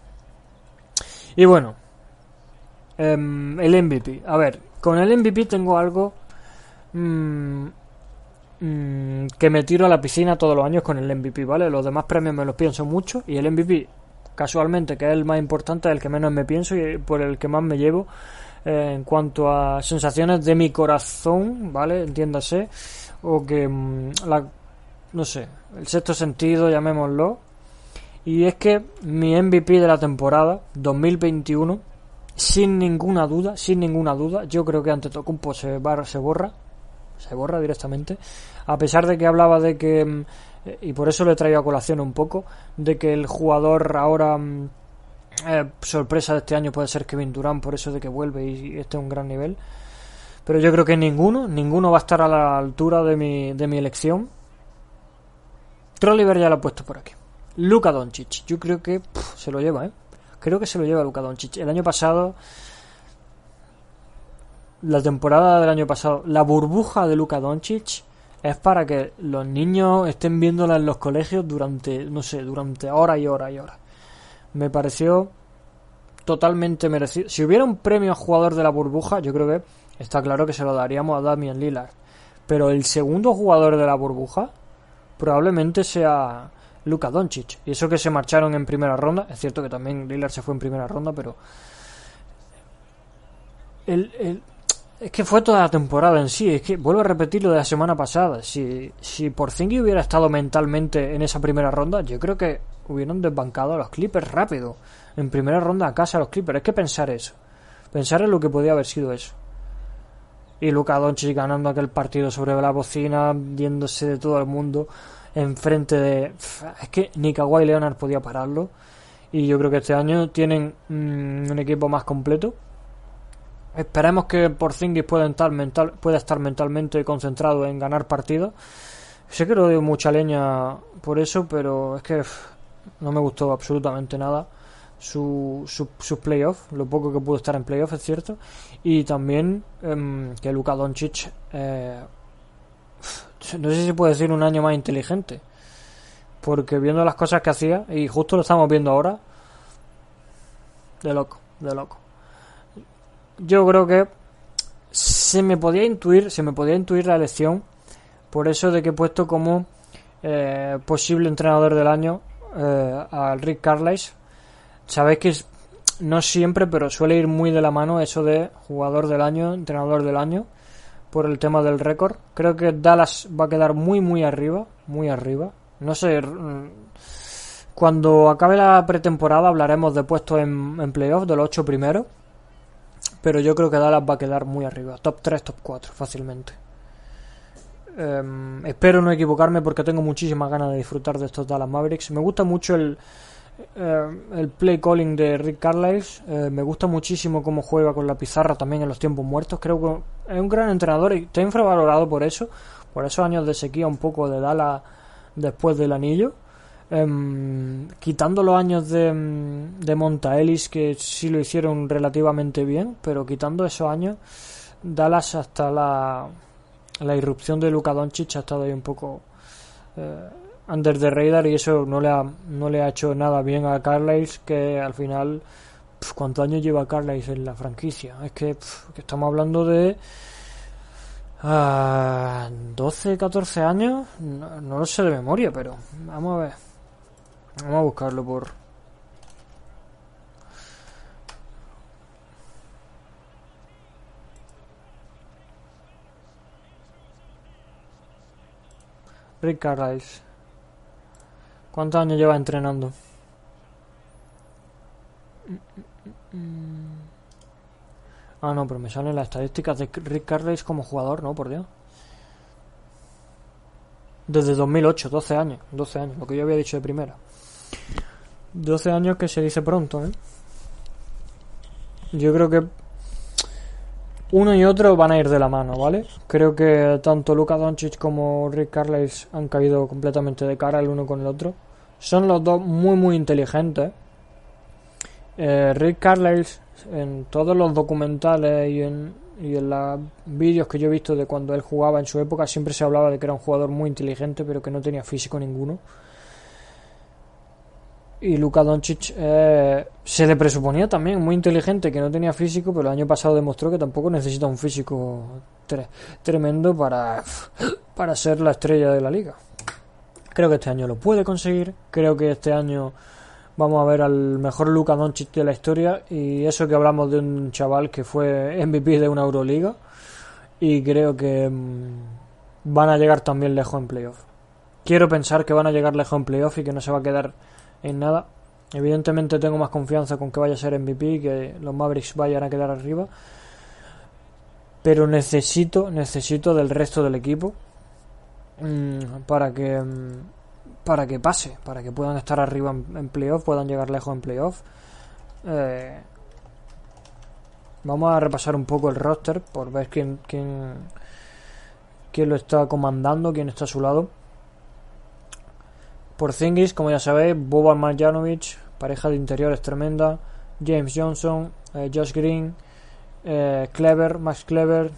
Speaker 1: Y bueno, em, el MVP. A ver, con el MVP tengo algo mm, mm, que me tiro a la piscina todos los años con el MVP, ¿vale? Los demás premios me los pienso mucho y el MVP, casualmente, que es el más importante, el que menos me pienso y por el que más me llevo eh, en cuanto a sensaciones de mi corazón, ¿vale? Entiéndase, o que mm, la no sé, el sexto sentido, llamémoslo. Y es que mi MVP de la temporada 2021, sin ninguna duda, sin ninguna duda, yo creo que ante Tocumpo se, se borra, se borra directamente. A pesar de que hablaba de que, mm, y por eso le traigo a colación un poco, de que el jugador ahora mm, eh, sorpresa de este año puede ser Kevin Durant, por eso de que vuelve y, esté a un gran nivel. Pero yo creo que ninguno, ninguno va a estar a la altura de mi, de mi elección Trolliver ya lo ha puesto por aquí. Luka Doncic. Yo creo que se lo lleva, ¿eh? Creo que se lo lleva Luka Doncic. El año pasado, la temporada del año pasado, la burbuja de Luka Doncic es para que los niños estén viéndola en los colegios durante, no sé, durante horas y horas y horas. Me pareció totalmente merecido. Si hubiera un premio a jugador de la burbuja, yo creo que está claro que se lo daríamos a Damian Lillard. Pero el segundo jugador de la burbuja probablemente sea Luka Doncic. Y eso que se marcharon en primera ronda, es cierto que también Lillard se fue en primera ronda, pero el, el, es que fue toda la temporada en sí. Es que vuelvo a repetir lo de la semana pasada. Si, si Porzingis hubiera estado mentalmente en esa primera ronda, yo creo que hubieran desbancado a los Clippers rápido. En primera ronda a casa a los Clippers. Es que pensar eso. Pensar en lo que podía haber sido eso. Y Luka Doncic ganando aquel partido sobre la bocina, viéndose de todo el mundo enfrente de. Es que ni Kawhi Leonard podía pararlo. Y yo creo que este año tienen mm, un equipo más completo Esperemos que Porzingis pueda estar, mentalmente concentrado en ganar partidos. Sé que lo doy mucha leña por eso, pero es que no me gustó absolutamente nada su, su, playoffs, lo poco que pudo estar en playoffs, es cierto. Y también em, que Luka Doncic, eh, no sé si puede decir un año más inteligente, porque viendo las cosas que hacía, y justo lo estamos viendo ahora, de loco, de loco yo creo que se me podía intuir, se me podía intuir la elección por eso de que he puesto como eh, posible entrenador del año eh, al Rick Carlisle. Sabéis que no siempre, pero suele ir muy de la mano eso de jugador del año, entrenador del año, por el tema del récord. Creo que Dallas va a quedar muy, muy arriba, muy arriba. No sé, cuando acabe la pretemporada hablaremos de puestos en, en playoff, de los ocho primeros pero yo creo que Dallas va a quedar muy arriba. Top 3, top 4, fácilmente. Em, espero no equivocarme porque tengo muchísimas ganas de disfrutar de estos Dallas Mavericks. Me gusta mucho el, eh, el play calling de Rick Carlisle. Eh, me gusta muchísimo cómo juega con la pizarra también en los tiempos muertos. Creo que es un gran entrenador y está infravalorado por eso. Por esos años de sequía un poco de Dallas después del anillo. Em, quitando los años de, em, de Monta Ellis, que sí lo hicieron relativamente bien, pero quitando esos años, Dallas hasta la, la irrupción de Luka Doncic ha estado ahí un poco eh, under the radar y eso no le ha, no le ha hecho nada bien a Carlisle, que al final, ¿cuántos años lleva Carlisle en la franquicia? Es que, estamos hablando de... 12, ah, 14 años, no, no, lo sé de memoria, pero vamos a ver. Vamos a buscarlo por... Rick Carlisle. ¿Cuántos años lleva entrenando? Ah, no, pero me salen las estadísticas de Rick Carlisle como jugador, ¿no? Por Dios. Desde 2008, 12 años. 12 años, lo que yo había dicho de primera. 12 años que se dice pronto, ¿eh? Yo creo que uno y otro van a ir de la mano, ¿vale? Creo que tanto Luka Doncic como Rick Carlisle han caído completamente de cara el uno con el otro. Son los dos muy, muy inteligentes. Eh, Rick Carlisle, en todos los documentales y en, y en los vídeos que yo he visto de cuando él jugaba en su época, siempre se hablaba de que era un jugador muy inteligente, pero que no tenía físico ninguno. Y Luka Doncic eh, se le presuponía también muy inteligente, que no tenía físico, pero el año pasado demostró que tampoco necesita un físico tremendo para, para ser la estrella de la liga. Creo que este año lo puede conseguir. Creo que este año vamos a ver al mejor Luka Doncic de la historia. Y eso que hablamos de un chaval que fue MVP de una Euroliga. Y creo que mm, van a llegar también lejos en playoff. Quiero pensar que van a llegar lejos en playoff y que no se va a quedar en nada. Evidentemente tengo más confianza con que vaya a ser MVP y que los Mavericks vayan a quedar arriba. Pero necesito, necesito del resto del equipo para que mm, para que pase, para que puedan estar arriba en, playoff, puedan llegar lejos en playoff. Eh, vamos a repasar un poco el roster por ver quién, quién, quién lo está comandando, quién está a su lado. Por Zingis, como ya sabéis, Boban Marjanovic, pareja de interiores tremenda, James Johnson, eh, Josh Green, eh, Clever, Max Clever,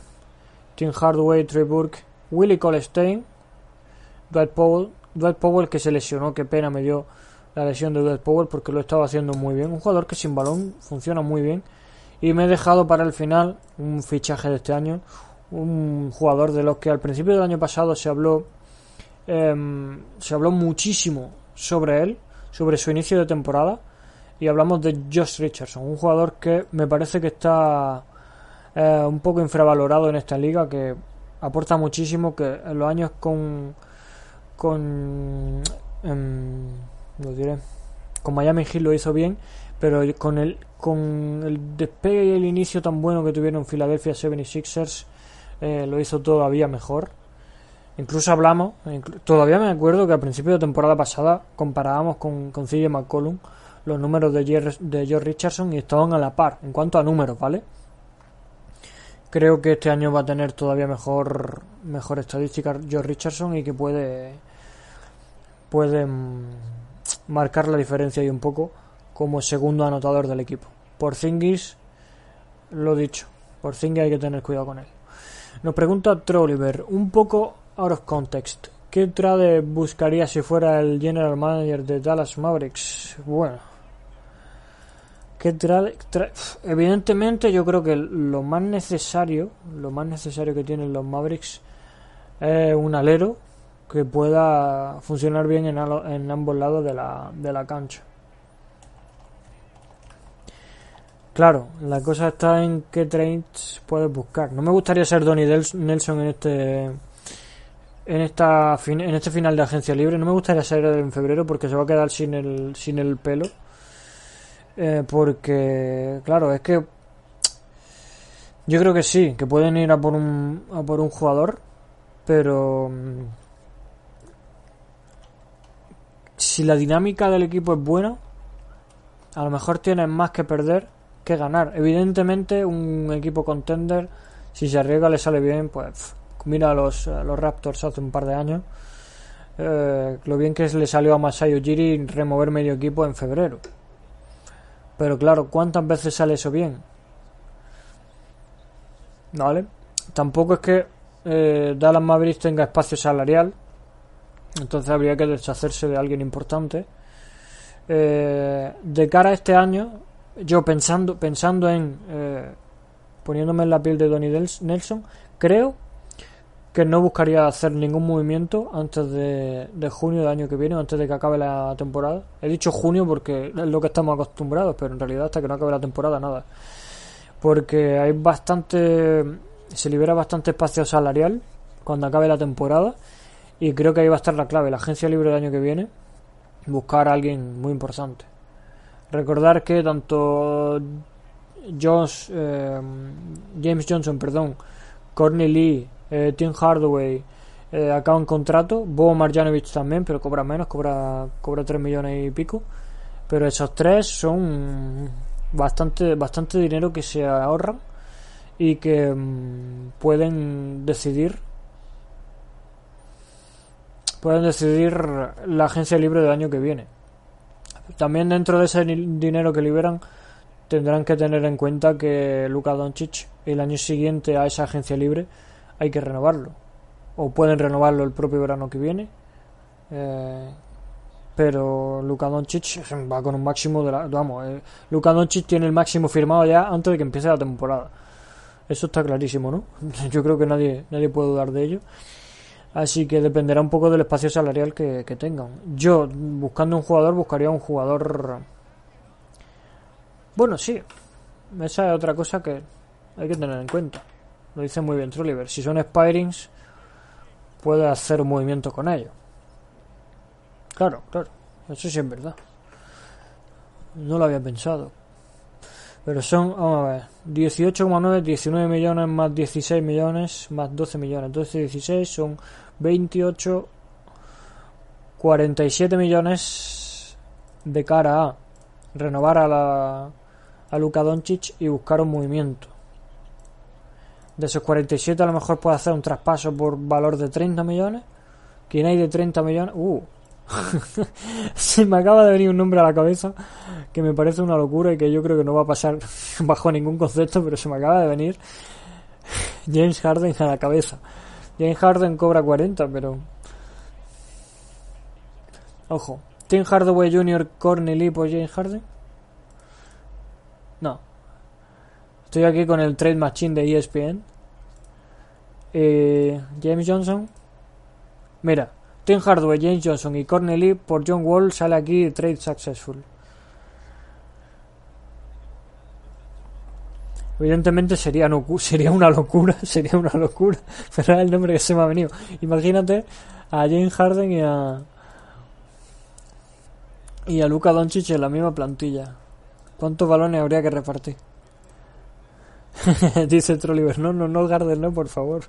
Speaker 1: Tim Hardaway, Trey Burke, Willie Colestein, Dwight Powell, Dwight Powell que se lesionó, qué pena me dio la lesión de Dwight Powell porque lo estaba haciendo muy bien, un jugador que sin balón funciona muy bien. Y me he dejado para el final un fichaje de este año, un jugador de los que al principio del año pasado se habló em, se habló muchísimo sobre él, sobre su inicio de temporada y hablamos de Josh Richardson, un jugador que me parece que está eh, un poco infravalorado en esta liga, que aporta muchísimo, que en los años con con em, con Miami Heat lo hizo bien, pero con el con el despegue y el inicio tan bueno que tuvieron Philadelphia 76ers eh, lo hizo todavía mejor. Incluso hablamos, todavía me acuerdo que al principio de temporada pasada comparábamos con, con CJ McCollum los números de, de George Richardson y estaban a la par en cuanto a números, ¿vale? Creo que este año va a tener todavía mejor, mejor estadística George Richardson y que puede, puede mm, marcar la diferencia ahí un poco como segundo anotador del equipo. Por Zingis, lo dicho, por Zingis hay que tener cuidado con él. Nos pregunta Trolliver, un poco out of context. ¿Qué trade buscaría si fuera el general manager de Dallas Mavericks? Bueno, Evidentemente yo creo que lo más necesario, lo más necesario que tienen los Mavericks es un alero que pueda funcionar bien en, en ambos lados de la, de la cancha. Claro, la cosa está en qué trades puedes buscar. No me gustaría ser Donny Nelson en este en esta en este final de agencia libre. No me gustaría ser en febrero porque se va a quedar sin el sin el pelo eh, porque, claro, es que yo creo que sí, que pueden ir a por un, a por un jugador, pero mm, si la dinámica del equipo es buena, a lo mejor tienen más que perder que ganar. Evidentemente, un equipo contender, si se arriesga le sale bien, pues mira a los, los Raptors hace un par de años. Eh, lo bien que le salió a Masai Ujiri remover medio equipo en febrero. Pero claro, ¿cuántas veces sale eso bien? ¿Vale? Tampoco es que eh, Dallas Mavericks tenga espacio salarial. Entonces habría que deshacerse de alguien importante. Eh, de cara a este año, yo pensando, pensando en eh, poniéndome en la piel de Donny Nelson, creo que no buscaría hacer ningún movimiento antes de, junio del año que viene, antes de que acabe la temporada. He dicho junio porque es lo que estamos acostumbrados, pero en realidad hasta que no acabe la temporada nada. Porque hay bastante, se libera bastante espacio salarial cuando acabe la temporada y creo que ahí va a estar la clave, la agencia libre del año que viene, buscar a alguien muy importante. Recordar que tanto Josh, eh, James Johnson, perdón, Courtney Lee, eh, Tim Hardaway eh, acaba un contrato, Bo Marjanovic también, pero cobra menos, cobra, cobra 3 millones y pico. Pero esos tres son bastante, bastante dinero que se ahorran y que mm, pueden decidir pueden decidir la agencia libre del año que viene. También dentro de ese dinero que liberan tendrán que tener en cuenta que Luka Doncic el año siguiente a esa agencia libre hay que renovarlo. O pueden renovarlo el propio verano que viene. Eh, pero Luka Doncic va con un máximo de la. Vamos, eh, Luka Doncic tiene el máximo firmado ya antes de que empiece la temporada. Eso está clarísimo, ¿no? Yo creo que nadie, nadie puede dudar de ello. Así que dependerá un poco del espacio salarial que, que tengan. Yo, buscando un jugador, buscaría un jugador. Bueno, sí. Esa es otra cosa que hay que tener en cuenta. Lo dice muy bien Trolliver. Si son Spirings, puede hacer un movimiento con ellos. Claro, claro. Eso sí es verdad. No lo había pensado. Pero son, vamos a ver, 18,9, 19 millones más 16 millones más 12 millones. 12 16 son 28, 47 millones de cara a renovar a la a Luka Doncic y buscar un movimiento. De esos 47 a lo mejor puede hacer un traspaso por valor de 30 millones. ¿Quién hay de 30 millones? Uh, Se me acaba de venir un nombre a la cabeza que me parece una locura y que yo creo que no va a pasar bajo ningún concepto, pero se me acaba de venir James Harden a la cabeza. James Harden cobra 40, pero... Ojo. Tim Hardaway Jr. Cornely por James Harden. No. Estoy aquí con el Trade Machine de ESPN. Eh, James Johnson. Mira, Tim Hardaway, James Johnson y Cornely por John Wall sale aquí Trade Successful. Evidentemente sería, sería una locura, sería una locura, pero el nombre que se me ha venido. Imagínate a James Harden y a y a Luca Doncic en la misma plantilla. ¿Cuántos balones habría que repartir? Dice Trolliver, no, no, no, Garden, no, por favor.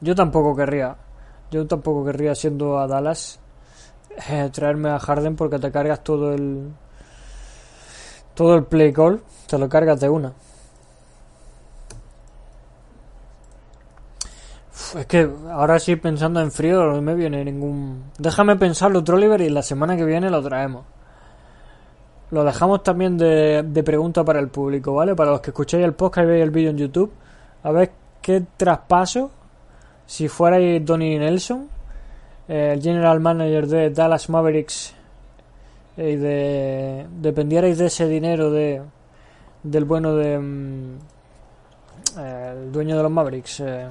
Speaker 1: Yo tampoco querría, yo tampoco querría siendo a Dallas eh, traerme a Harden porque te cargas todo el todo el play call, te lo cargas de una. es que ahora sí pensando en frío no me viene ningún... Déjame pensarlo, Trolliver, y la semana que viene lo traemos. Lo dejamos también de, de pregunta para el público, ¿vale? Para los que escuchéis el podcast y veis el vídeo en YouTube, a ver qué traspaso, si fuerais Donny Nelson, el general manager de Dallas Mavericks, y de dependierais de ese dinero de del bueno de mm, el dueño de los Mavericks eh,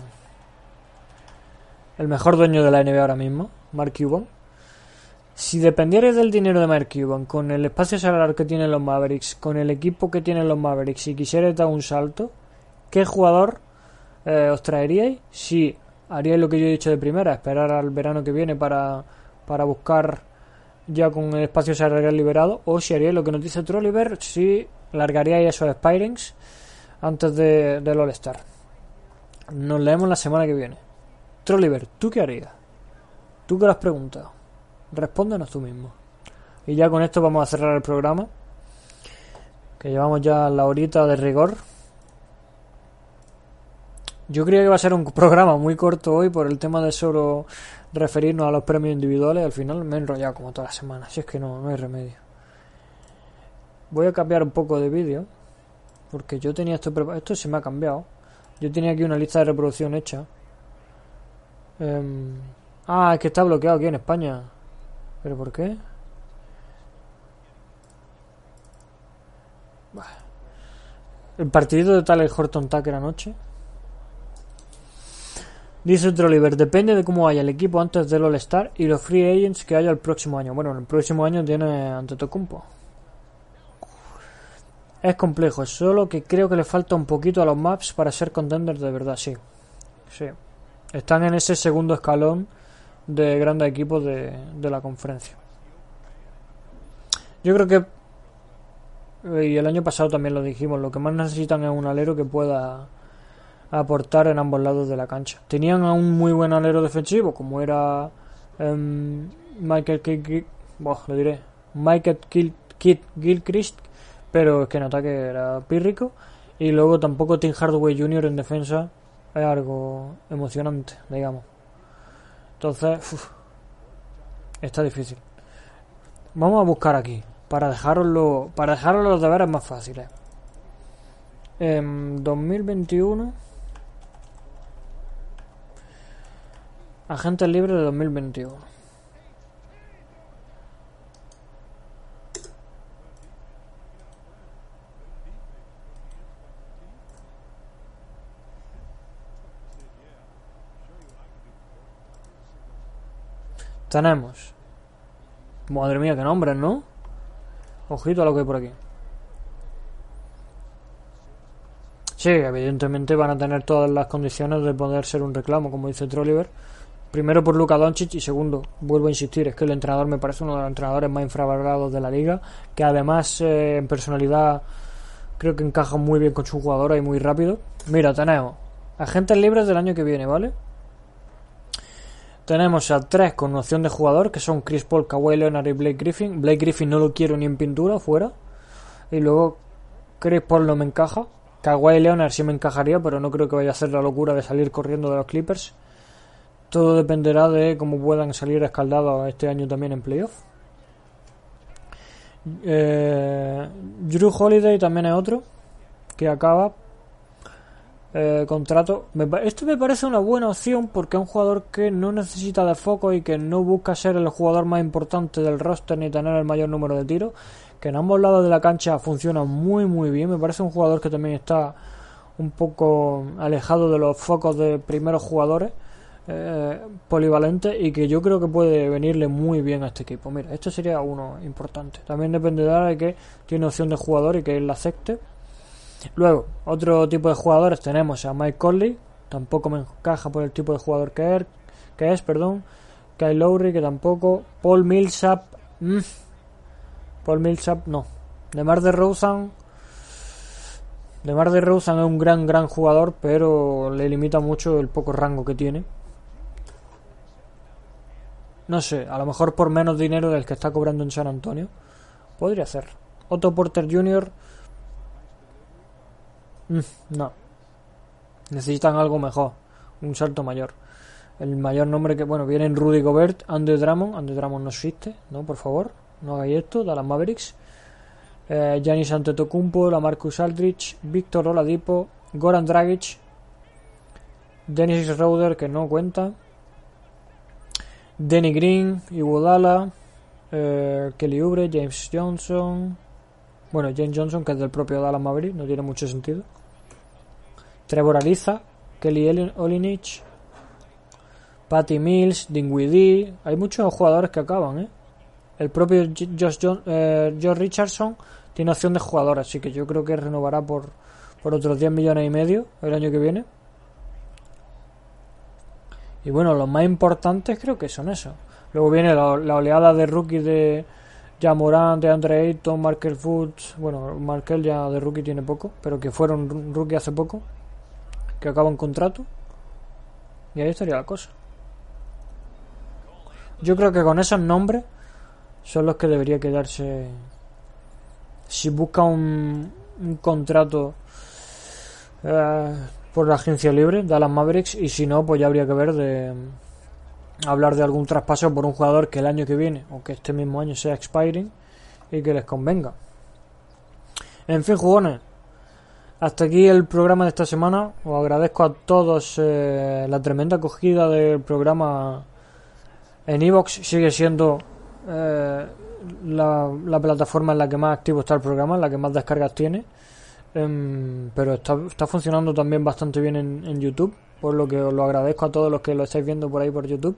Speaker 1: el mejor dueño de la NBA ahora mismo, Mark Cuban, si dependierais del dinero de Mark Cuban, con el espacio salarial que tienen los Mavericks, con el equipo que tienen los Mavericks, si quisierais dar un salto, ¿qué jugador eh, os traeríais? Si haríais lo que yo he dicho de primera, esperar al verano que viene para, para buscar ya con el espacio salarial liberado, o si haríais lo que nos dice Trolliver, si largaríais esos Spirings antes de, del All-Star. Nos leemos la semana que viene. Trolliver, ¿tú qué harías? ¿Tú qué lo has preguntado? Respóndenos tú mismo. Y ya con esto vamos a cerrar el programa. Que llevamos ya la horita de rigor. Yo creía que iba a ser un programa muy corto hoy por el tema de solo referirnos a los premios individuales. Al final me he enrollado como toda la semana. Si es que no, no hay remedio. Voy a cambiar un poco de vídeo. Porque yo tenía esto preparado. Esto se me ha cambiado. Yo tenía aquí una lista de reproducción hecha. Em, ah, es que está bloqueado aquí en España. ¿Pero por qué? El partidito de tal Horton Tucker anoche. Dice Trolliver, depende de cómo vaya el equipo antes del All-Star y los free agents que haya el próximo año. Bueno, el próximo año tiene ante Tocumpo. Es complejo, solo que creo que le falta un poquito a los maps para ser contenders de verdad, sí. Sí. Están en ese segundo escalón de grandes equipos de, la conferencia. Yo creo que, y el año pasado también lo dijimos, lo que más necesitan es un alero que pueda aportar en ambos lados de la cancha. Tenían a un muy buen alero defensivo, como era um, Michael Kidd, lo diré, Michael Gilchrist, pero es que en ataque era pírrico. Y luego tampoco Tim Hardaway Jr. en defensa es algo emocionante, digamos. Entonces, está difícil. Vamos a buscar aquí, para dejaroslo, para dejaros los deberes más fáciles. En 2021, agentes libres de 2021. Tenemos. Madre mía, qué nombres, ¿no? Ojito a lo que hay por aquí. Sí, evidentemente van a tener todas las condiciones de poder ser un reclamo, como dice Trolliver. Primero por Luka Doncic y segundo, vuelvo a insistir, es que el entrenador me parece uno de los entrenadores más infravalorados de la liga, que además eh, en personalidad creo que encaja muy bien con su jugadora y muy rápido. Mira, tenemos agentes libres del año que viene, ¿vale? Tenemos a tres con noción de jugador, que son Chris Paul, Kawhi Leonard y Blake Griffin. Blake Griffin no lo quiero ni en pintura, fuera. Y luego Chris Paul no me encaja. Kawhi Leonard sí me encajaría, pero no creo que vaya a hacer la locura de salir corriendo de los Clippers. Todo dependerá de cómo puedan salir escaldados este año también en playoff. Eh, Drew Holiday también es otro que acaba eh, contrato. esto me parece una buena opción porque es un jugador que no necesita de foco y que no busca ser el jugador más importante del roster ni tener el mayor número de tiros. Que en ambos lados de la cancha funciona muy muy bien. Me parece un jugador que también está un poco alejado de los focos de primeros jugadores. Eh, polivalente y que yo creo que puede venirle muy bien a este equipo. Mira, esto sería uno importante. También dependerá de que tiene opción de jugador y que él la acepte Luego, otro tipo de jugadores tenemos a Mike Conley, tampoco me encaja por el tipo de jugador que es, que es perdón. Kyle Lowry, que tampoco. Paul Millsap, mm. Paul Millsap, no. DeMar DeRozan, DeMar DeRozan es un gran, gran jugador, pero le limita mucho el poco rango que tiene. No sé, a lo mejor por menos dinero del que está cobrando en San Antonio. Podría ser. Otto Porter Jr. Mm, no. Necesitan algo mejor. Un salto mayor. El mayor nombre que, bueno, vienen Rudy Gobert, Andrew Drummond. Andrew Drummond no existe, ¿no? Por favor, no hagáis esto. Dallas Mavericks. Eh, Giannis Antetokounmpo, Lamarcus Aldrich, Víctor Oladipo, Goran Dragic, Dennis Schroeder, que no cuenta. Denny Green, Iguodala, eh, Kelly Oubre, James Johnson. Bueno, James Johnson, que es del propio Dallas Mavericks, no tiene mucho sentido. Trevor Ariza, Kelly Olinich, Patty Mills, Dinwiddie. Hay muchos jugadores que acaban, ¿eh? El propio Josh, eh, Richardson tiene opción de jugador, así que yo creo que renovará por, por otros 10 millones y medio el año que viene. Y bueno, los más importantes creo que son esos. Luego viene la, oleada de rookies de Jamoran, de Andre Ayton, Markel Foods. Bueno, Markel ya de rookie tiene poco, pero que fueron rookie hace poco que acaba un contrato y ahí estaría la cosa. Yo creo que con esos nombres son los que debería quedarse. Si busca un, un contrato eh, por la agencia libre, Dallas Mavericks, y si no, pues ya habría que ver de hablar de algún traspaso por un jugador que el año que viene o que este mismo año sea expiring y que les convenga. En fin, jugones, hasta aquí el programa de esta semana. Os agradezco a todos eh, la tremenda acogida del programa en Evox. Sigue siendo eh, la, plataforma en la que más activo está el programa, en la que más descargas tiene. Em, pero está, está, funcionando también bastante bien en, YouTube, por lo que os lo agradezco a todos los que lo estáis viendo por ahí por YouTube.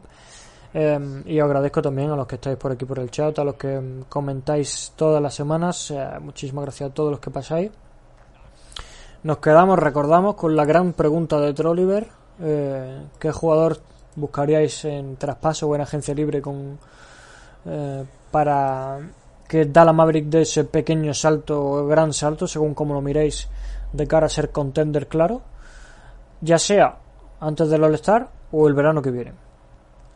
Speaker 1: Em, y os agradezco también a los que estáis por aquí por el chat, a los que comentáis todas las semanas. Eh, muchísimas gracias a todos los que pasáis. Nos quedamos, recordamos, con la gran pregunta de Trolliver. Eh, ¿Qué jugador buscaríais en traspaso o en agencia libre con eh, para que Dallas Maverick dé ese pequeño salto o gran salto, según como lo miréis, de cara a ser contender claro? Ya sea antes del All-Star o el verano que viene.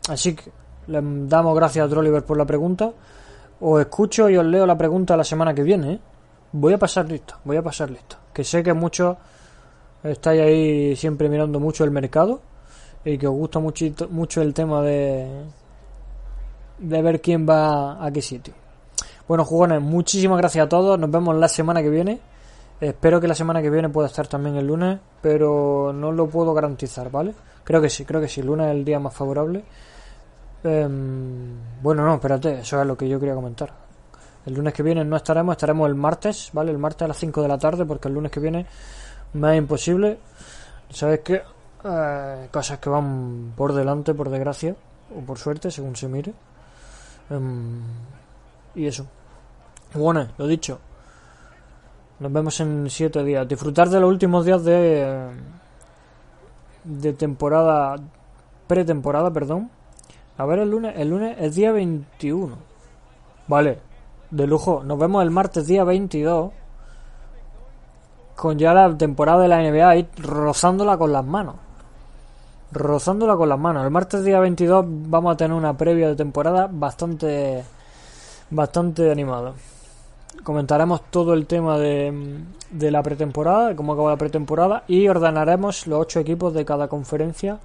Speaker 1: Así que le damos gracias a Trolliver por la pregunta. Os escucho y os leo la pregunta la semana que viene. ¿eh? Voy a pasar listo, voy a pasar listo que sé que muchos estáis ahí siempre mirando mucho el mercado y que os gusta mucho, el tema de, de ver quién va a qué sitio. Bueno, jugones, muchísimas gracias a todos. Nos vemos la semana que viene. Espero que la semana que viene pueda estar también el lunes, pero no lo puedo garantizar, ¿vale? Creo que sí, creo que sí. El lunes es el día más favorable. Em, bueno, no, espérate, eso es lo que yo quería comentar. El lunes que viene no estaremos, estaremos el martes, ¿vale? El martes a las 5 de la tarde, porque el lunes que viene me es imposible. ¿Sabes qué? Eh, cosas que van por delante, por desgracia, o por suerte, según se mire. Em, y eso. Bueno, lo dicho. Nos vemos en 7 días. Disfrutar de los últimos días de. de temporada. pretemporada, perdón. A ver, el lunes. El lunes es día 21. Vale, de lujo. Nos vemos el martes día 22 con ya la temporada de la NBA ahí rozándola con las manos. Rozándola con las manos. El martes día 22 vamos a tener una previa de temporada bastante bastante animada. comentaremos todo el tema de, de la pretemporada, cómo acaba la pretemporada y ordenaremos los ocho equipos de cada conferencia,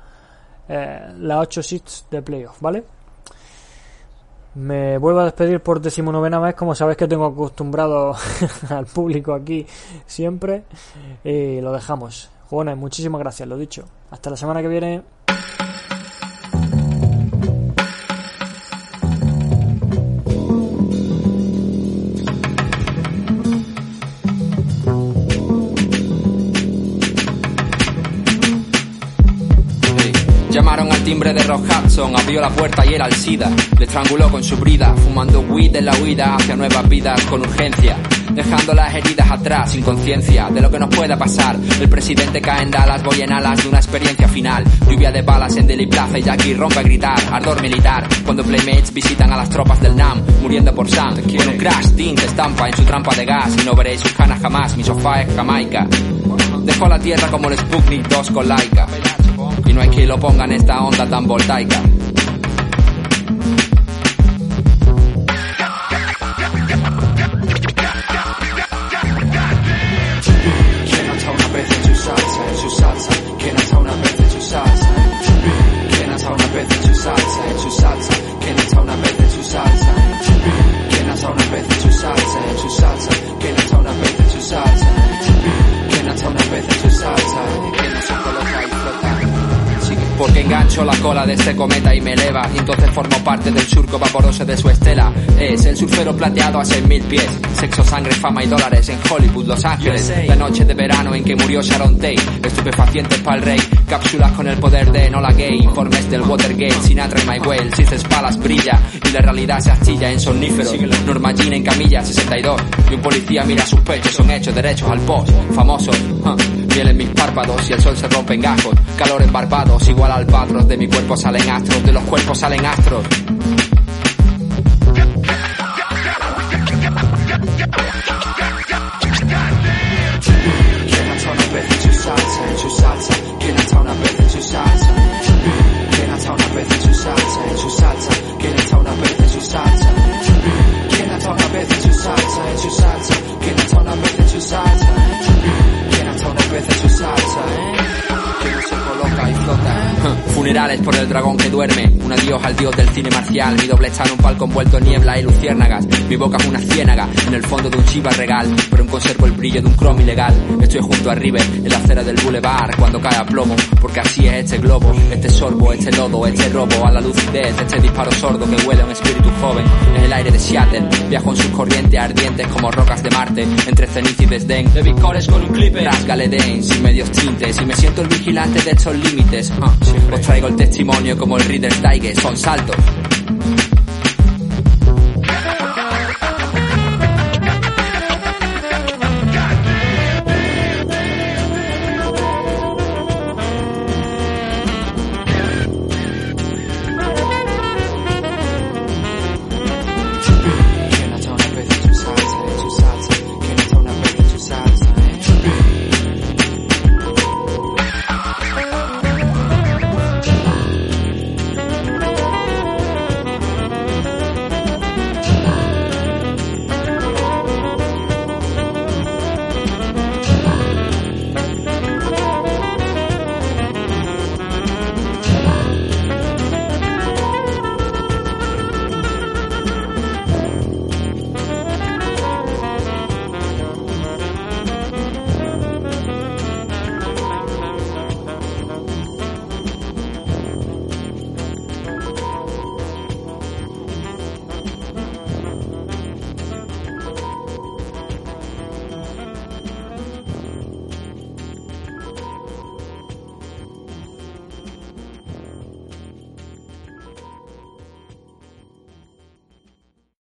Speaker 1: eh, las ocho seats de playoff, ¿vale? Me vuelvo a despedir por decimonovena vez, como sabéis que tengo acostumbrado al público aquí siempre. Y lo dejamos. Jugones, muchísimas gracias, lo dicho. Hasta la semana que viene.
Speaker 2: Timbre de Rock Hudson, abrió la puerta y era el SIDA. Le estranguló con su brida, fumando weed en la huida hacia nuevas vidas con urgencia. Dejando las heridas atrás, sin conciencia de lo que nos pueda pasar. El presidente cae en Dallas, voy en alas de una experiencia final. Lluvia de balas en Deli Plaza y Jackie rompe a gritar. Ardor militar, cuando Playmates visitan a las tropas del NAM, muriendo por Sam. Con un crash, Tint estampa en su trampa de gas y no veréis sus canas jamás. Mi sofá es Jamaica. Dejó la tierra como el Sputnik 2 con Laika. Y no hay quien lo ponga en esta onda tan voltaica. La cola de este cometa y me eleva. Entonces formo parte del surco vaporoso de su estela. Es el surfero plateado a seis mil pies Sexo, sangre, fama y dólares en Hollywood, Los Ángeles. La noche de verano en que murió Sharon Tate. Estupefacientes pa'l rey. Cápsulas con el poder de Nola Gay. Informes del Watergate Sinatra y My Well Si palas brilla y la realidad se achilla en somnífero Norma Jean en camilla 62 Y un policía mira sus pechos Son hechos derechos al post. Famosos huh. En mis párpados y el sol se rompe en gajos. Calor en Barbados, igual al patros De mi cuerpo salen astros, de los cuerpos salen astros al dios del cine marcial. Mi doble está en un palco envuelto en niebla y luciérnagas. Mi boca es una ciénaga en el fondo de un chiva regal, pero aún conservo el brillo de un cromo ilegal. Estoy junto a River en la acera del boulevard cuando cae a plomo, porque así es este globo, este sorbo, este lodo, este robo a la lucidez, este disparo sordo que huele a un espíritu joven. En el aire de Seattle, viajo en sus corrientes ardientes como rocas de Marte, entre ceniza y desdén. De bicores con un clipe, rasgale den, sin medios tintes, y me siento el vigilante de estos límites. Ah, Os traigo el testimonio como el Reader's Digest, son saltos.